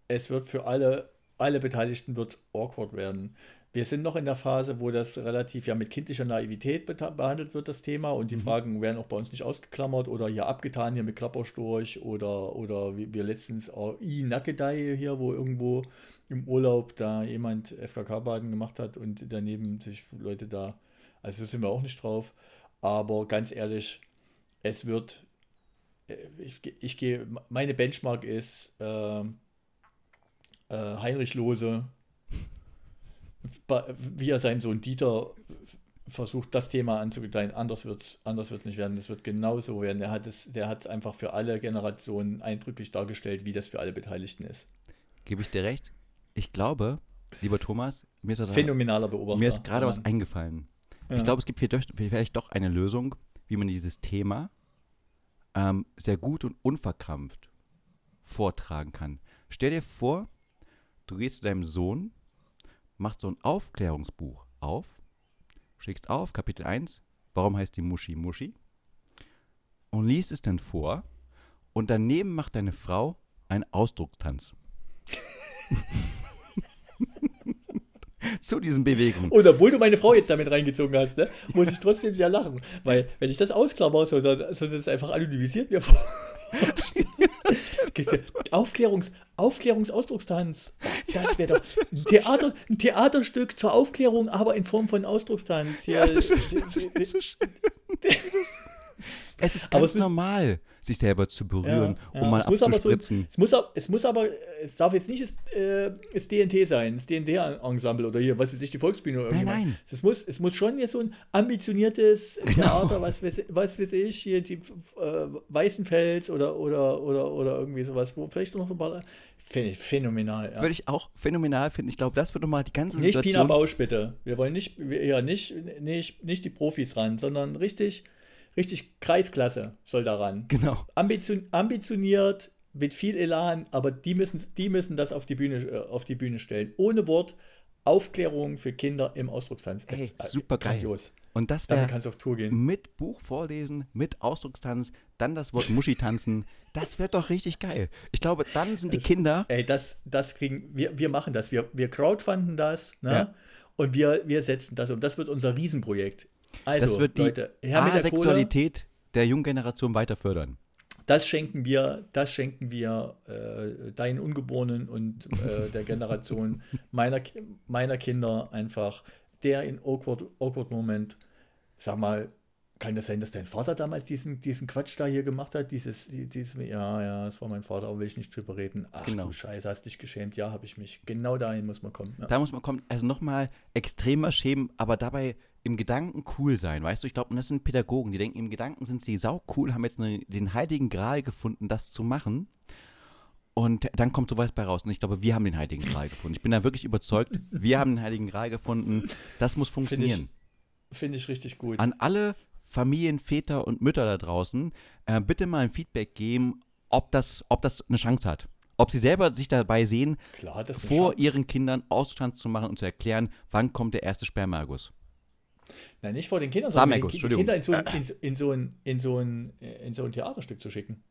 es wird für alle, alle Beteiligten wird awkward werden. Wir sind noch in der Phase, wo das relativ ja mit kindlicher Naivität behandelt wird, das Thema. Und die Fragen werden auch bei uns nicht ausgeklammert oder hier abgetan, hier mit Klapperstorch oder, oder wie wir letztens auch I Nackedei hier, wo irgendwo im Urlaub da jemand FKK-Baden gemacht hat und daneben sich Leute da, also so sind wir auch nicht drauf. Aber ganz ehrlich, es wird, äh, ich, ich gehe, meine Benchmark ist äh, äh, Heinrich Lose, wie er seinem Sohn Dieter versucht, das Thema anzugedeihen. Anders wird es anders wird's nicht werden. Das wird genauso werden. Der hat es, der hat es einfach für alle Generationen eindrücklich dargestellt, wie das für alle Beteiligten ist. Gebe ich dir recht? Ich glaube, lieber Thomas, mir ist, Phänomenaler Beobachter. mir ist gerade was eingefallen. Ja. Ich glaube, es gibt vielleicht doch eine Lösung, wie man dieses Thema ähm, sehr gut und unverkrampft vortragen kann. Stell dir vor, du gehst zu deinem Sohn, machst so ein Aufklärungsbuch auf, schlägst auf, Kapitel 1, warum heißt die Muschi Muschi? Und liest es dann vor und daneben macht deine Frau einen Ausdruckstanz. zu diesen Bewegungen. Und obwohl du meine Frau jetzt damit reingezogen hast, ne, muss ich trotzdem sehr lachen. Weil, wenn ich das ausklammer, sondern, sondern es einfach anonymisiert mir vor. Aufklärungs, Aufklärungsausdruckstanz. Das wäre doch ein, Theater, ein Theaterstück zur Aufklärung, aber in Form von Ausdruckstanz. Hier, Es ist Aber ganz es ist- normal, sich selber zu berühren, Ja, um ja. mal es muss aber so, abzuspritzen. es, muss, es muss aber, es darf jetzt nicht das, äh, das DNT sein, das DNT-Ensemble oder hier, was weiß ich, die Volksbühne oder Nein, irgendjemand. nein. Es muss, es muss schon hier so ein ambitioniertes Theater, was weiß, was weiß ich, hier die äh, Weißenfels oder, oder, oder, oder irgendwie sowas, wo vielleicht noch so ein paar. Finde ich phänomenal. Ja. Würde ich auch phänomenal finden. Ich glaube, das würde nochmal die ganze Nicht Pina Situation. Bausch, bitte. Wir wollen nicht, ja, nicht, nicht, nicht die Profis ran, sondern richtig, richtig Kreisklasse soll da ran. Genau. Ambition, ambitioniert, mit viel Elan, aber die müssen, die müssen das auf die, Bühne, äh, auf die Bühne stellen. Ohne Wort, Aufklärung für Kinder im Ausdruckstanz. Ey, Äh, super geil. Grandios. Und das wäre kannst du auf Tour gehen. mit Buch vorlesen, mit Ausdruckstanz, dann das Wort Muschi tanzen. Das wäre doch richtig geil. Ich glaube, dann sind die Kinder. Ey, das, das kriegen, wir, wir machen das. Wir, wir crowdfunden das, ne? Ja. Und wir, wir setzen das um. Das wird unser Riesenprojekt. Also, Das wird die Leute, mit der. Asexualität der jungen Generation weiter fördern. Das schenken wir, das schenken wir äh, deinen Ungeborenen und äh, der Generation meiner, meiner Kinder einfach. Der in awkward, awkward Moment, sag mal, kann das sein, dass dein Vater damals diesen, diesen Quatsch da hier gemacht hat? Dieses, die- dieses, ja, ja, das war mein Vater, aber will ich nicht drüber reden. Ach Genau. du Scheiße, hast dich geschämt. Ja, habe ich mich. Genau dahin muss man kommen. Ja. Da muss man kommen, also nochmal extremer schämen, aber dabei im Gedanken cool sein, weißt du? Ich glaube, und das sind Pädagogen, die denken, im Gedanken sind sie sau cool, haben jetzt ne, den heiligen Gral gefunden, das zu machen. Und dann kommt sowas bei raus. Und ich glaube, wir haben den heiligen Gral gefunden. Ich bin da wirklich überzeugt, wir haben den heiligen Gral gefunden. Das muss funktionieren. Finde ich richtig gut. An alle Familien, Väter und Mütter da draußen, äh, bitte mal ein Feedback geben, ob das, ob das eine Chance hat. Ob sie selber sich dabei sehen, Klar, das vor Chance. ihren Kindern Ausstand zu machen und zu erklären, wann kommt der erste Spermaerguss. Nein, nicht vor den Kindern, sondern Samenerguss, die, die Kinder in so, in, ein, in, so ein, in so ein Theaterstück zu schicken.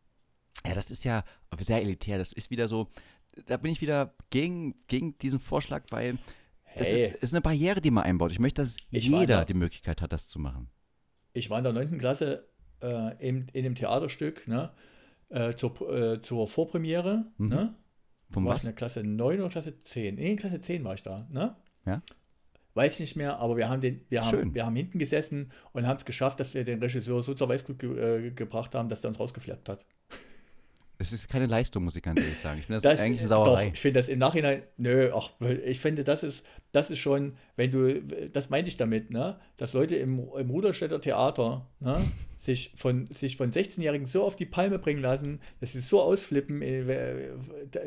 Ja, das ist ja sehr elitär. Das ist wieder so, da bin ich wieder gegen, gegen diesen Vorschlag, weil das Hey. ist, ist eine Barriere, die man einbaut. Ich möchte, dass Ich jeder die Möglichkeit hat, das zu machen. Ich war in der 9. Klasse äh, in, in dem Theaterstück, ne? Äh, zur, äh, zur Vorpremiere, Mhm. ne? Vom war was? ich in der Klasse 9 oder Klasse 10? Nee, in Klasse 10 war ich da, ne? Ja. Weiß ich nicht mehr, aber wir haben, den, wir haben, wir haben hinten gesessen und haben es geschafft, dass wir den Regisseur so zur Weißglut ge äh, gebracht haben, dass der uns rausgeflappt hat. Es ist keine Leistung, muss ich ganz ehrlich sagen. Ich finde das, Das, eigentlich eine Doch, Sauerei. ich finde das im Nachhinein, nö, ach, ich finde, das ist, das ist schon, wenn du, das meinte ich damit, ne, dass Leute im, im Ruderstädter Theater, ne, sich von, sich von 16-Jährigen so auf die Palme bringen lassen, dass sie so ausflippen, äh,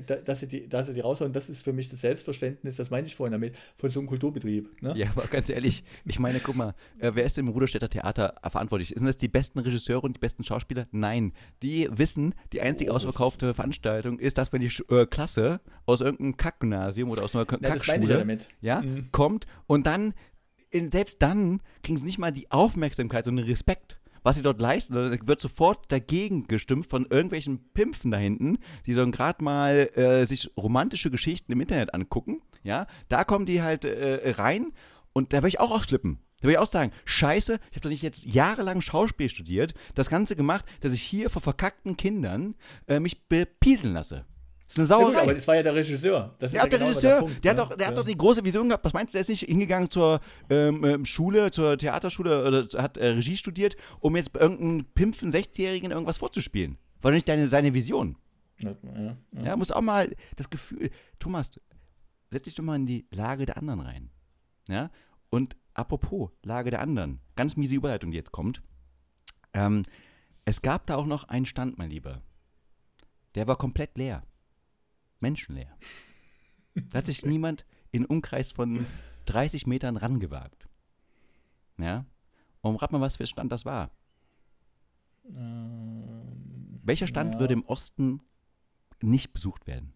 da- dass sie die, dass sie die raushauen, das ist für mich das Selbstverständnis, das meinte ich vorhin damit, von so einem Kulturbetrieb. Ne? Ja, aber ganz ehrlich, ich meine, guck mal, äh, wer ist im Ruderstädter Theater verantwortlich? Sind das die besten Regisseure und die besten Schauspieler? Nein. Die wissen, die einzige Oh, ausverkaufte Veranstaltung ist, dass wenn die äh, Klasse aus irgendeinem Kackgymnasium oder aus einer Ja, das meinte ich Kackschule ja damit. ja, Mhm. kommt und dann, selbst dann, kriegen sie nicht mal die Aufmerksamkeit, sondern den Respekt, was sie dort leisten. sondern Da wird sofort dagegen gestimmt von irgendwelchen Pimpfen da hinten, die so gerade mal äh, sich romantische Geschichten im Internet angucken. Ja, da kommen die halt äh, rein und da würde ich auch ausflippen. Da würde ich auch sagen, scheiße, ich habe doch nicht jetzt jahrelang Schauspiel studiert, das Ganze gemacht, dass ich hier vor verkackten Kindern äh, mich bepieseln lasse. Das ist eine Ja, Sauerei. aber das war ja der Regisseur. Das Ja, ist der genau Regisseur, Punkt, der, hat ne? doch, der hat Ja. doch die große Vision gehabt. Was meinst du, der ist nicht hingegangen zur ähm, ähm, Schule, zur Theaterschule oder hat äh, Regie studiert, um jetzt bei irgendeinem pimpfen 60-Jährigen irgendwas vorzuspielen? War doch nicht deine, seine Vision. Ja, ja, ja. Ja, muss auch mal das Gefühl, Thomas, setz dich doch mal in die Lage der anderen rein. Ja, und apropos Lage der anderen, ganz miese Überleitung, die jetzt kommt. Ähm, es gab da auch noch einen Stand, mein Lieber. Der war komplett leer. Menschenleer. Da hat sich niemand in Umkreis von 30 Metern rangewagt. Ja? Und rat mal, was für ein Stand das war. Ähm, Welcher Stand ja. würde im Osten nicht besucht werden?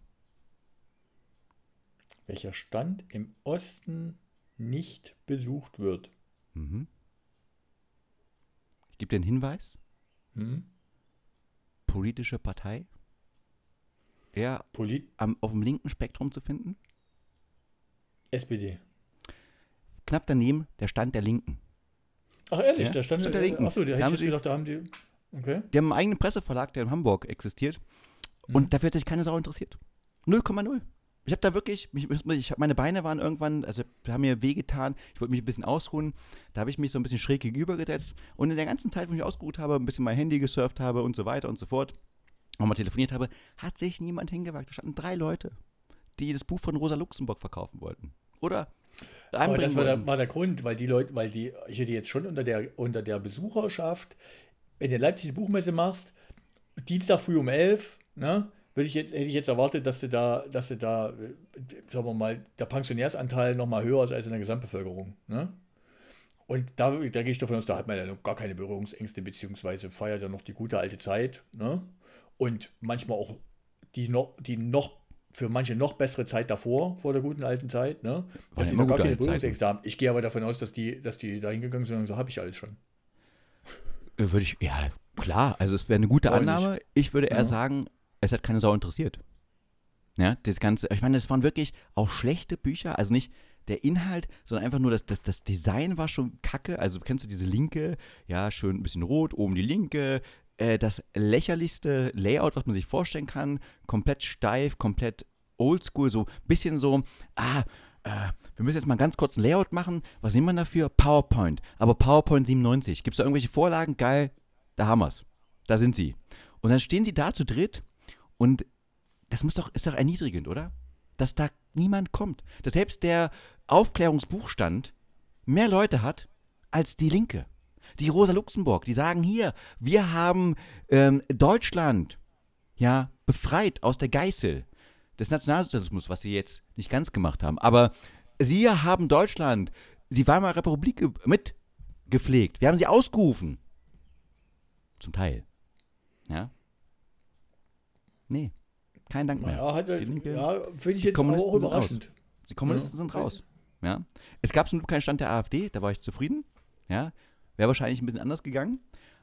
Welcher Stand im Osten nicht besucht wird. Mhm. Ich gebe dir einen Hinweis. Hm? Politische Partei. Eher Polit am, auf dem linken Spektrum zu finden. SPD. Knapp daneben der Stand der Linken. Ach ehrlich, Ja, da stand, Stand der Linken. Achso, da hätte haben ich gedacht, da haben die. Okay. Die haben einen eigenen Presseverlag, der in Hamburg existiert. Mhm. Und dafür hat sich keine Sau interessiert. 0,0. Ich habe da wirklich, mich, ich meine Beine waren irgendwann, also haben mir wehgetan. Ich wollte mich ein bisschen ausruhen. Da habe ich mich so ein bisschen schräg gegenübergesetzt. Und in der ganzen Zeit, wo ich mich ausgeruht habe, ein bisschen mein Handy gesurft habe und so weiter und so fort, auch mal telefoniert habe, hat sich niemand hingewagt. Da standen drei Leute, die das Buch von Rosa Luxemburg verkaufen wollten. Oder Aber das war der, war der Grund, weil die Leute, weil die, ich hätte jetzt schon unter der, unter der Besucherschaft, wenn du Leipzig die Buchmesse machst, Dienstag früh um 11, ne, würde ich jetzt, hätte ich jetzt erwartet, dass du da, dass du da, äh, sagen wir mal, der Pensionärsanteil noch mal höher ist als in der Gesamtbevölkerung, ne? Und da, da gehe ich davon aus, da hat man ja noch gar keine Berührungsängste, beziehungsweise feiert ja noch die gute alte Zeit, ne? Und manchmal auch die noch, die noch, für manche noch bessere Zeit davor, vor der guten alten Zeit, ne? Dass ja die noch gar keine. Berührungsängste haben. Ich gehe aber davon aus, dass die, dass die da hingegangen sind und so habe ich alles schon. Äh, Würde ich, ja, klar. Also es wäre eine gute Freu mich. Annahme. Ich würde eher Ja. sagen, es hat keine Sau interessiert. Ja, das Ganze, ich meine, das waren wirklich auch schlechte Bücher, also nicht der Inhalt, sondern einfach nur das, das, das Design war schon kacke. Also kennst du diese linke, ja, schön ein bisschen rot, oben die linke, äh, das lächerlichste Layout, was man sich vorstellen kann, komplett steif, komplett oldschool, so ein bisschen so, ah, äh, wir müssen jetzt mal ganz kurz ein Layout machen. Was nimmt man dafür? PowerPoint. Aber PowerPoint 97. Gibt es da irgendwelche Vorlagen? Geil, da haben wir's. Da sind sie. Und dann stehen sie da zu dritt und das muss doch, ist doch erniedrigend, oder? Dass da niemand kommt. Dass selbst der Aufklärungsbuchstand mehr Leute hat als die Linke. Die Rosa Luxemburg, die sagen hier, wir haben ähm, Deutschland ja befreit aus der Geißel des Nationalsozialismus, was sie jetzt nicht ganz gemacht haben. Aber sie haben Deutschland, die Weimarer Republik ge- mitgepflegt. Wir haben sie ausgerufen. Zum Teil. Ja. Nee. Kein Dank mehr. Ja, Linke- ja finde ich jetzt auch überraschend. Die Kommunisten Ja. sind raus. Ja. Es gab zum Glück keinen Stand der AfD, da war ich zufrieden. Ja. Wäre wahrscheinlich ein bisschen anders gegangen.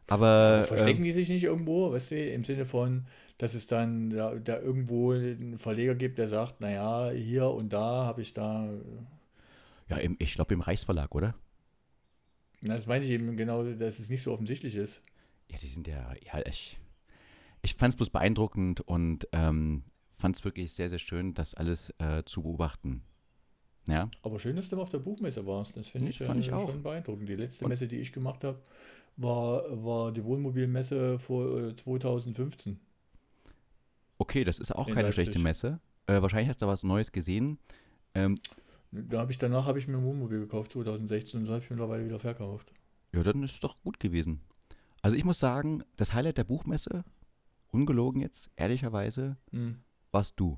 Aber Verstecken ähm, die sich nicht irgendwo, weißt du, im Sinne von, dass es dann da, da irgendwo einen Verleger gibt, der sagt, naja, hier und da habe ich da, ja, im, ich glaube im Reichsverlag, oder? Na, das meine ich eben genau, dass es nicht so offensichtlich ist. Ja, die sind ja, ja, ich, ich fand es bloß beeindruckend und ähm, fand es wirklich sehr, sehr schön, das alles äh, zu beobachten. Ja. Aber schön, dass du auf der Buchmesse warst. Das finde Ja, ich, fand äh, ich auch. schon beeindruckend. Die letzte Messe, die ich gemacht habe, war, war die Wohnmobilmesse vor äh, 2015. Okay, das ist auch In keine schlechte Leipzig. Messe. Äh, wahrscheinlich hast du was Neues gesehen. Ähm, Da habe ich danach habe ich mir ein Wohnmobil gekauft, 2016, und das habe ich mittlerweile wieder verkauft. ja, dann ist es doch gut gewesen. Also ich muss sagen, das Highlight der Buchmesse, ungelogen jetzt, ehrlicherweise, Hm. warst du.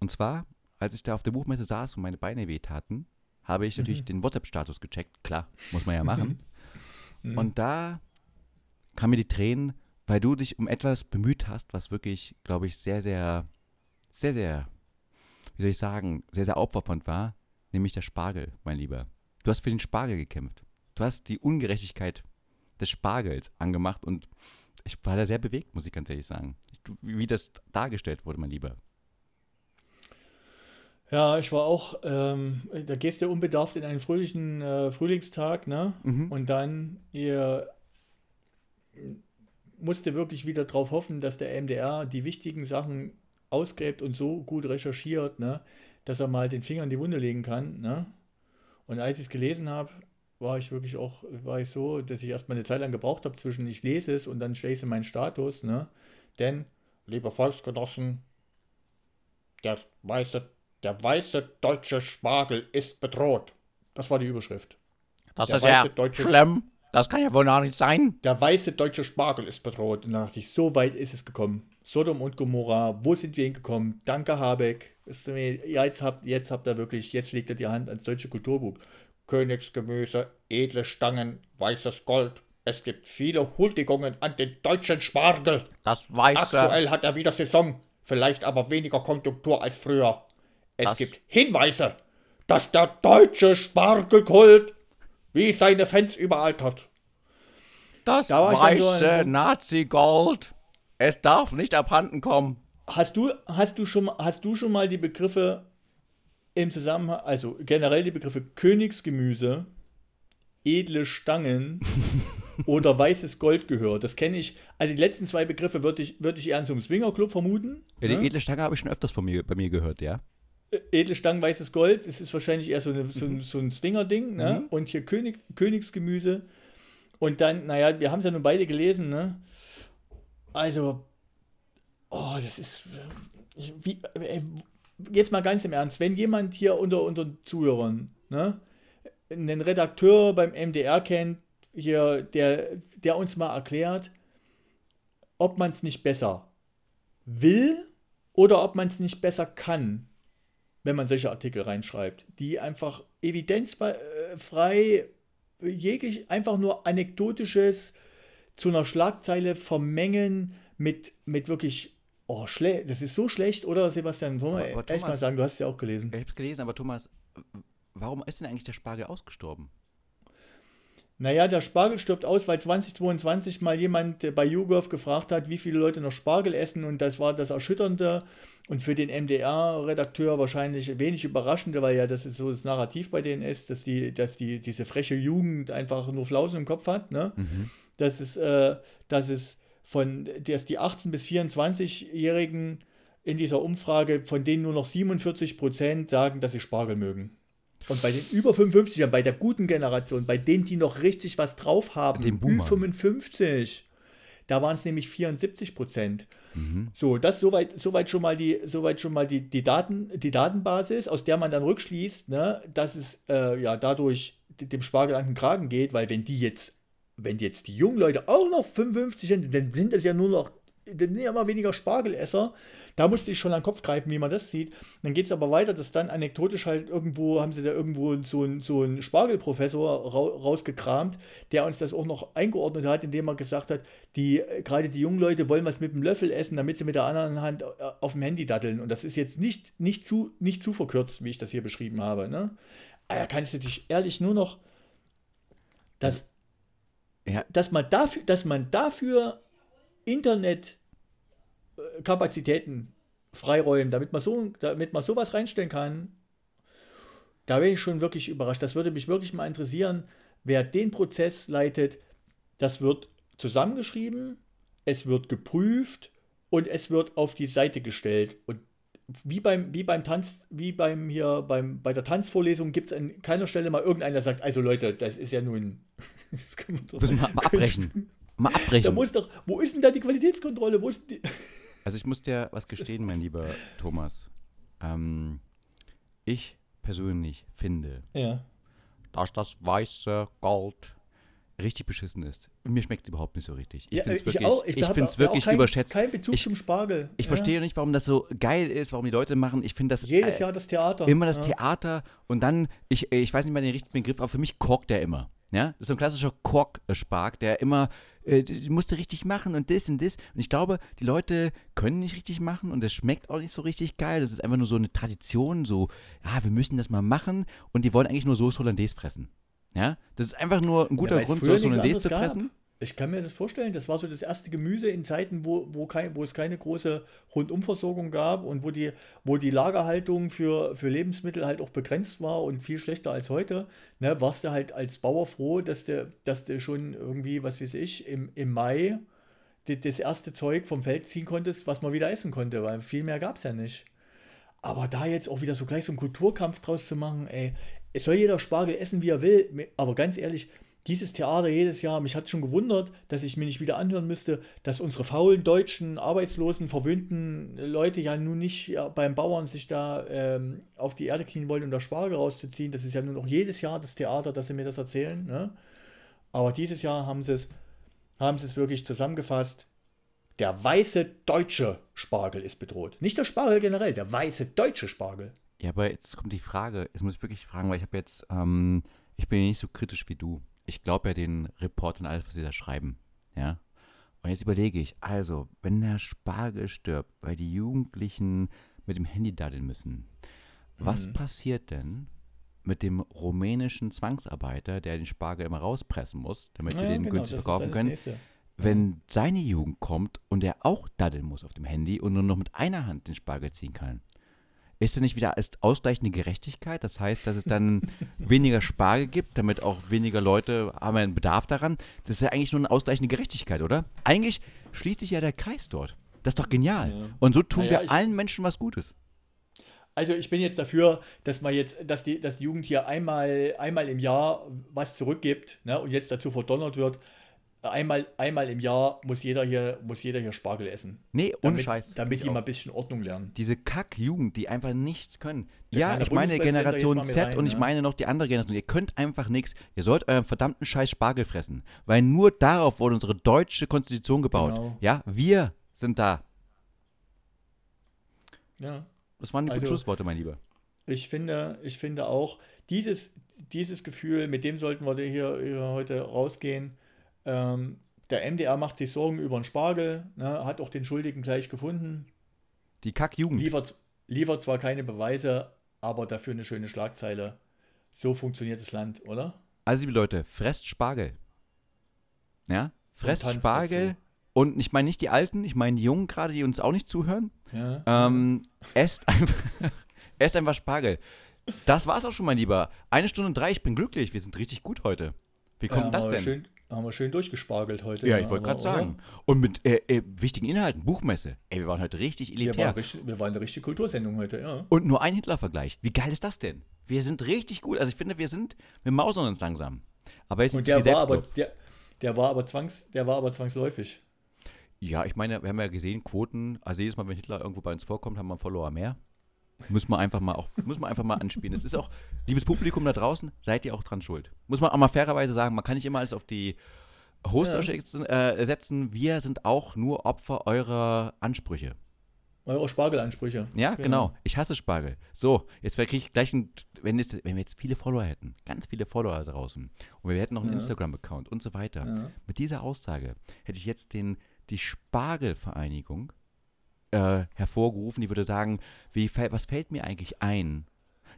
Und zwar, als ich da auf der Buchmesse saß und meine Beine wehtaten, habe ich natürlich Mhm. den WhatsApp-Status gecheckt. Klar, muss man ja machen. Mhm. Und da kamen mir die Tränen, weil du dich um etwas bemüht hast, was wirklich, glaube ich, sehr, sehr, sehr, sehr, wie soll ich sagen, sehr, sehr aufopfernd war, nämlich der Spargel, mein Lieber. Du hast für den Spargel gekämpft. Du hast die Ungerechtigkeit des Spargels angemacht und ich war da sehr bewegt, muss ich ganz ehrlich sagen. Wie das dargestellt wurde, mein Lieber. Ja, ich war auch, ähm, da gehst du unbedarft in einen fröhlichen äh, Frühlingstag, ne? Mhm. Und dann ihr musste wirklich wieder darauf hoffen, dass der MDR die wichtigen Sachen ausgräbt und so gut recherchiert, ne, dass er mal den Finger in die Wunde legen kann, ne? Und als ich es gelesen habe, war ich wirklich auch, war ich so, dass ich erstmal eine Zeit lang gebraucht habe zwischen ich lese es und dann stelle ich es in meinen Status, ne? Denn, liebe Volksgenossen, der weiße, der weiße deutsche Spargel ist bedroht. Das war die Überschrift. Das Der ist ja deutsche- schlimm. Das kann ja wohl noch nicht sein. Der weiße deutsche Spargel ist bedroht. Und da dachte ich, so weit ist es gekommen. Sodom und Gomorra, wo sind wir hingekommen? Danke, Habeck. Jetzt habt, jetzt habt ihr wirklich, jetzt legt ihr die Hand ans deutsche Kulturbuch. Königsgemüse, edle Stangen, weißes Gold. Es gibt viele Huldigungen an den deutschen Spargel. Das weiße. Aktuell hat er wieder Saison, vielleicht aber weniger Konjunktur als früher. Es Das- gibt Hinweise, dass der deutsche Spargelkult wie seine Fans überaltert. Das Da so weiße ein- Nazi-Gold. Es darf nicht abhanden kommen. Hast du, hast du schon, hast du schon mal die Begriffe im Zusammenhang, also generell die Begriffe Königsgemüse, edle Stangen oder weißes Gold gehört? Das kenne ich. Also die letzten zwei Begriffe würde ich, würde ich eher in so einem Swingerclub vermuten. Ja, die ne? edle Stange habe ich schon öfters von mir, bei mir gehört, ja. Edle Stangen, weißes Gold, das ist wahrscheinlich eher so, eine, so, Mhm. ein, so ein Swinger-Ding, ne? Und hier König, Königsgemüse. Und dann, naja, wir haben es ja nun beide gelesen, ne? Also, oh, das ist. Wie, äh, jetzt mal ganz im Ernst, wenn jemand hier unter unseren Zuhörern, ne, einen Redakteur beim MDR kennt, hier, der, der uns mal erklärt, ob man es nicht besser will oder ob man es nicht besser kann, wenn man solche Artikel reinschreibt, die einfach evidenzfrei jeglich einfach nur anekdotisches zu einer Schlagzeile vermengen mit, mit wirklich, oh, schle das ist so schlecht, oder Sebastian? Wollen wir echt mal sagen, du hast es ja auch gelesen. Ich habe es gelesen, aber Thomas, warum ist denn eigentlich der Spargel ausgestorben? Naja, der Spargel stirbt aus, weil 2022 mal jemand bei YouGov gefragt hat, wie viele Leute noch Spargel essen und das war das Erschütternde und für den MDR-Redakteur wahrscheinlich wenig Überraschende, weil ja das ist so das Narrativ bei denen ist, dass die, dass die, diese freche Jugend einfach nur Flausen im Kopf hat, ne? Dass es, äh, dass es von, dass die 18- bis 24-Jährigen in dieser Umfrage, von denen nur noch 47 Prozent sagen, dass sie Spargel mögen. Und bei den über 55ern, bei der guten Generation, bei denen, die noch richtig was drauf haben, Den Boomern. Ü55, da waren es nämlich 74 Prozent. So, das soweit, soweit schon mal die, soweit schon mal die, die, Daten, die Datenbasis, aus der man dann rückschließt, ne, dass es äh, ja dadurch dem Spargel an den Kragen geht, weil wenn die jetzt, wenn jetzt die jungen Leute auch noch 55 sind, dann sind das ja nur noch, dann sind ja immer weniger Spargelesser. Da musste ich schon an den Kopf greifen, wie man das sieht. Dann geht es aber weiter, dass dann anekdotisch halt irgendwo, haben sie da irgendwo so einen so einen Spargelprofessor ra rausgekramt, der uns das auch noch eingeordnet hat, indem er gesagt hat, die, gerade die jungen Leute wollen was mit dem Löffel essen, damit sie mit der anderen Hand äh, auf dem Handy datteln. Und das ist jetzt nicht, nicht, zu, nicht zu verkürzt, wie ich das hier beschrieben habe. Ne? Aber Da kannst du dich ehrlich nur noch, dass, Ja. dass, man dafür, dass man dafür Internetkapazitäten freiräumen, damit man, so, damit man sowas reinstellen kann, da bin ich schon wirklich überrascht. Das würde mich wirklich mal interessieren, wer den Prozess leitet, das wird zusammengeschrieben, es wird geprüft und es wird auf die Seite gestellt. Und wie beim, wie beim Tanz, wie beim hier, beim, bei der Tanzvorlesung gibt es an keiner Stelle mal irgendeiner, der sagt, also Leute, das ist ja nun. Das können wir doch, Müssen wir mal abbrechen. Mal abbrechen. Da muss doch, wo ist denn da die Qualitätskontrolle? Wo ist die? Also ich muss dir was gestehen, mein lieber Thomas. Ähm, ich persönlich finde, ja. dass das weiße Gold richtig beschissen ist. Mir schmeckt es überhaupt nicht so richtig. Ich ja, finde es wirklich, ich ich find's wirklich kein, überschätzt. Kein Bezug ich, zum Spargel. Ich ja. verstehe nicht, warum das so geil ist, warum die Leute machen. Ich finde das. Jedes Jahr das Theater. Immer das ja. Theater und dann, ich, ich weiß nicht mehr den richtigen Begriff, aber für mich korkt der immer. Ja, das ist so ein klassischer Kork-Spark, der immer, äh, die musste richtig machen und das und das. Und ich glaube, die Leute können nicht richtig machen und es schmeckt auch nicht so richtig geil. Das ist einfach nur so eine Tradition, so, ja, wir müssen das mal machen und die wollen eigentlich nur Soße Hollandaise fressen. Ja, das ist einfach nur ein guter ja, Grund, Soße Hollandaise zu fressen. Ich kann mir das vorstellen, das war so das erste Gemüse in Zeiten, wo, wo, kein, wo es keine große Rundumversorgung gab und wo die, wo die Lagerhaltung für, für Lebensmittel halt auch begrenzt war und viel schlechter als heute. Ne, warst du halt als Bauer froh, dass du, dass du schon irgendwie, was weiß ich, im, im Mai die, das erste Zeug vom Feld ziehen konntest, was man wieder essen konnte, weil viel mehr gab es ja nicht. Aber da jetzt auch wieder so gleich so einen Kulturkampf draus zu machen, ey, es soll jeder Spargel essen, wie er will, aber ganz ehrlich, dieses Theater jedes Jahr, mich hat schon gewundert, dass ich mir nicht wieder anhören müsste, dass unsere faulen deutschen, arbeitslosen, verwöhnten Leute ja nun nicht ja, beim Bauern sich da ähm, auf die Erde knien wollen, um das Spargel rauszuziehen. Das ist ja nur noch jedes Jahr das Theater, dass sie mir das erzählen. Ne? Aber dieses Jahr haben sie es, haben es wirklich zusammengefasst. Der weiße deutsche Spargel ist bedroht. Nicht der Spargel generell, der weiße deutsche Spargel. Ja, aber jetzt kommt die Frage, jetzt muss ich wirklich fragen, weil ich habe jetzt, ähm, ich bin nicht so kritisch wie du ich glaube ja den Reportern alles, was sie da schreiben. Ja. Und jetzt überlege ich, also, wenn der Spargel stirbt, weil die Jugendlichen mit dem Handy daddeln müssen, was mhm. passiert denn mit dem rumänischen Zwangsarbeiter, der den Spargel immer rauspressen muss, damit wir den genau, günstig verkaufen können? Wenn seine Jugend kommt und er auch daddeln muss auf dem Handy und nur noch mit einer Hand den Spargel ziehen kann, ist das nicht wieder als ausgleichende Gerechtigkeit? Das heißt, dass es dann weniger Spargel gibt, damit auch weniger Leute haben einen Bedarf daran. Das ist ja eigentlich nur eine ausgleichende Gerechtigkeit, oder? Eigentlich schließt sich ja der Kreis dort. Das ist doch genial. Ja. Und so tun naja, wir allen Menschen was Gutes. Also ich bin jetzt dafür, dass man jetzt, dass die, dass die Jugend hier einmal, einmal im Jahr was zurückgibt ne, und jetzt dazu verdonnert wird, einmal, einmal im Jahr muss jeder hier, muss jeder hier Spargel essen. Nee, ohne Scheiß. Damit die auch. mal ein bisschen Ordnung lernen. Diese Kack-Jugend, die einfach nichts können. Der ja, ich meine Generation Z rein, und ich ne? meine noch die andere Generation. Ihr könnt einfach nichts. Ihr sollt euren verdammten Scheiß Spargel fressen. Weil nur darauf wurde unsere deutsche Konstitution gebaut. Genau. Ja, wir sind da. Ja. Das waren die also, guten Schlussworte, mein Lieber. Ich finde, ich finde auch, dieses, dieses Gefühl, mit dem sollten wir hier, hier heute rausgehen ähm, der MDR macht sich Sorgen über den Spargel, ne, hat auch den Schuldigen gleich gefunden. Die Kackjugend. Liefert, liefert zwar keine Beweise, aber dafür eine schöne Schlagzeile. So funktioniert das Land, oder? Also, liebe Leute, fresst Spargel. Ja? Fresst und Spargel. Dazu. Und ich meine nicht die Alten, ich meine die Jungen gerade, die uns auch nicht zuhören. Ja. Ähm, esst, einfach, esst einfach Spargel. Das war's auch schon, mein Lieber. Eine Stunde drei, ich bin glücklich. Wir sind richtig gut heute. Wie kommt ja, das denn? Schön, haben wir schön durchgespargelt heute. Ja, ich wollte gerade sagen. Und mit äh, äh, wichtigen Inhalten, Buchmesse. Ey, wir waren heute richtig elitär. Wir waren, richtig, wir waren eine richtige Kultursendung heute, ja. Und nur ein Hitler-Vergleich. Wie geil ist das denn? Wir sind richtig gut. Also ich finde, wir sind, wir mausern uns langsam. Aber jetzt Und der war aber, der, der, war aber zwangs, der war aber zwangsläufig. Ja, ich meine, wir haben ja gesehen, Quoten, also jedes Mal, wenn Hitler irgendwo bei uns vorkommt, haben wir einen Follower mehr. Muss man einfach mal auch, muss man einfach mal anspielen. Es ist auch, liebes Publikum da draußen, seid ihr auch dran schuld. Muss man auch mal fairerweise sagen, man kann nicht immer alles auf die Hoster ja. äh, setzen. Wir sind auch nur Opfer eurer Ansprüche. Eure Spargelansprüche. Ja, genau. genau. Ich hasse Spargel. So, jetzt kriege ich gleich ein, wenn, jetzt, wenn wir jetzt viele Follower hätten, ganz viele Follower draußen, und wir hätten noch einen ja. Instagram-Account und so weiter. Ja. Mit dieser Aussage hätte ich jetzt den, die Spargelvereinigung äh, hervorgerufen, die würde sagen, wie, was fällt mir eigentlich ein?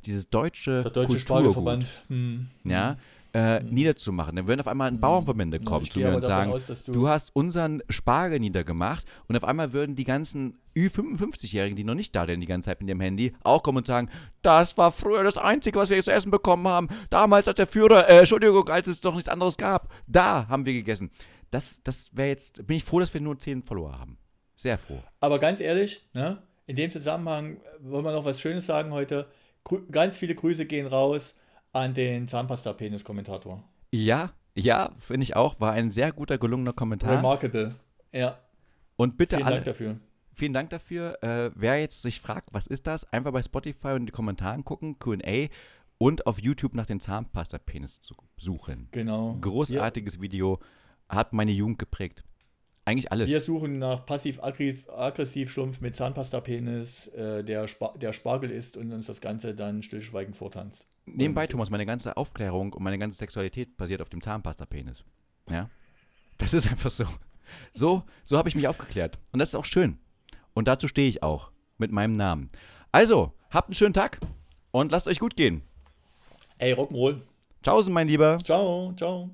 Dieses deutsche, Der deutsche Spargelverband. Hm. Ja, äh, niederzumachen. Dann würden auf einmal ein Bauernverbände kommen zu mir und sagen, aus, du- du hast unseren Spargel niedergemacht und auf einmal würden die ganzen Ü55-Jährigen, die noch nicht da sind die ganze Zeit mit ihrem Handy, auch kommen und sagen, das war früher das Einzige, was wir zu essen bekommen haben. Damals als der Führer, äh, Entschuldigung, als es doch nichts anderes gab. Da haben wir gegessen. Das, das wäre jetzt, bin ich froh, dass wir nur 10 Follower haben. Sehr froh. Aber ganz ehrlich, ne, in dem Zusammenhang wollen wir noch was Schönes sagen heute. Grü ganz viele Grüße gehen raus an den Zahnpasta-Penis-Kommentator. Ja, ja, finde ich auch. War ein sehr guter, gelungener Kommentar. Remarkable. Ja, Und bitte vielen alle, Dank dafür. vielen Dank dafür. Äh, wer jetzt sich fragt, was ist das, einfach bei Spotify und in die Kommentaren gucken, QA und auf YouTube nach den Zahnpasta-Penis zu suchen. Genau. Großartiges Video, hat meine Jugend geprägt. Eigentlich alles. Wir suchen nach passiv-aggressiv Schlumpf mit Zahnpasta-Penis, äh, der, Spa der Spargel ist und uns das Ganze dann stillschweigend vortanzt. Nebenbei, Thomas, meine ganze Aufklärung und meine ganze Sexualität basiert auf dem Zahnpasta-Penis. Ja? Das ist einfach so. So, so habe ich mich aufgeklärt. Und das ist auch schön. Und dazu stehe ich auch. Mit meinem Namen. Also, habt einen schönen Tag und lasst euch gut gehen. Ey, Rock'n'Roll. Tschaußen, mein Lieber. Ciao, ciao.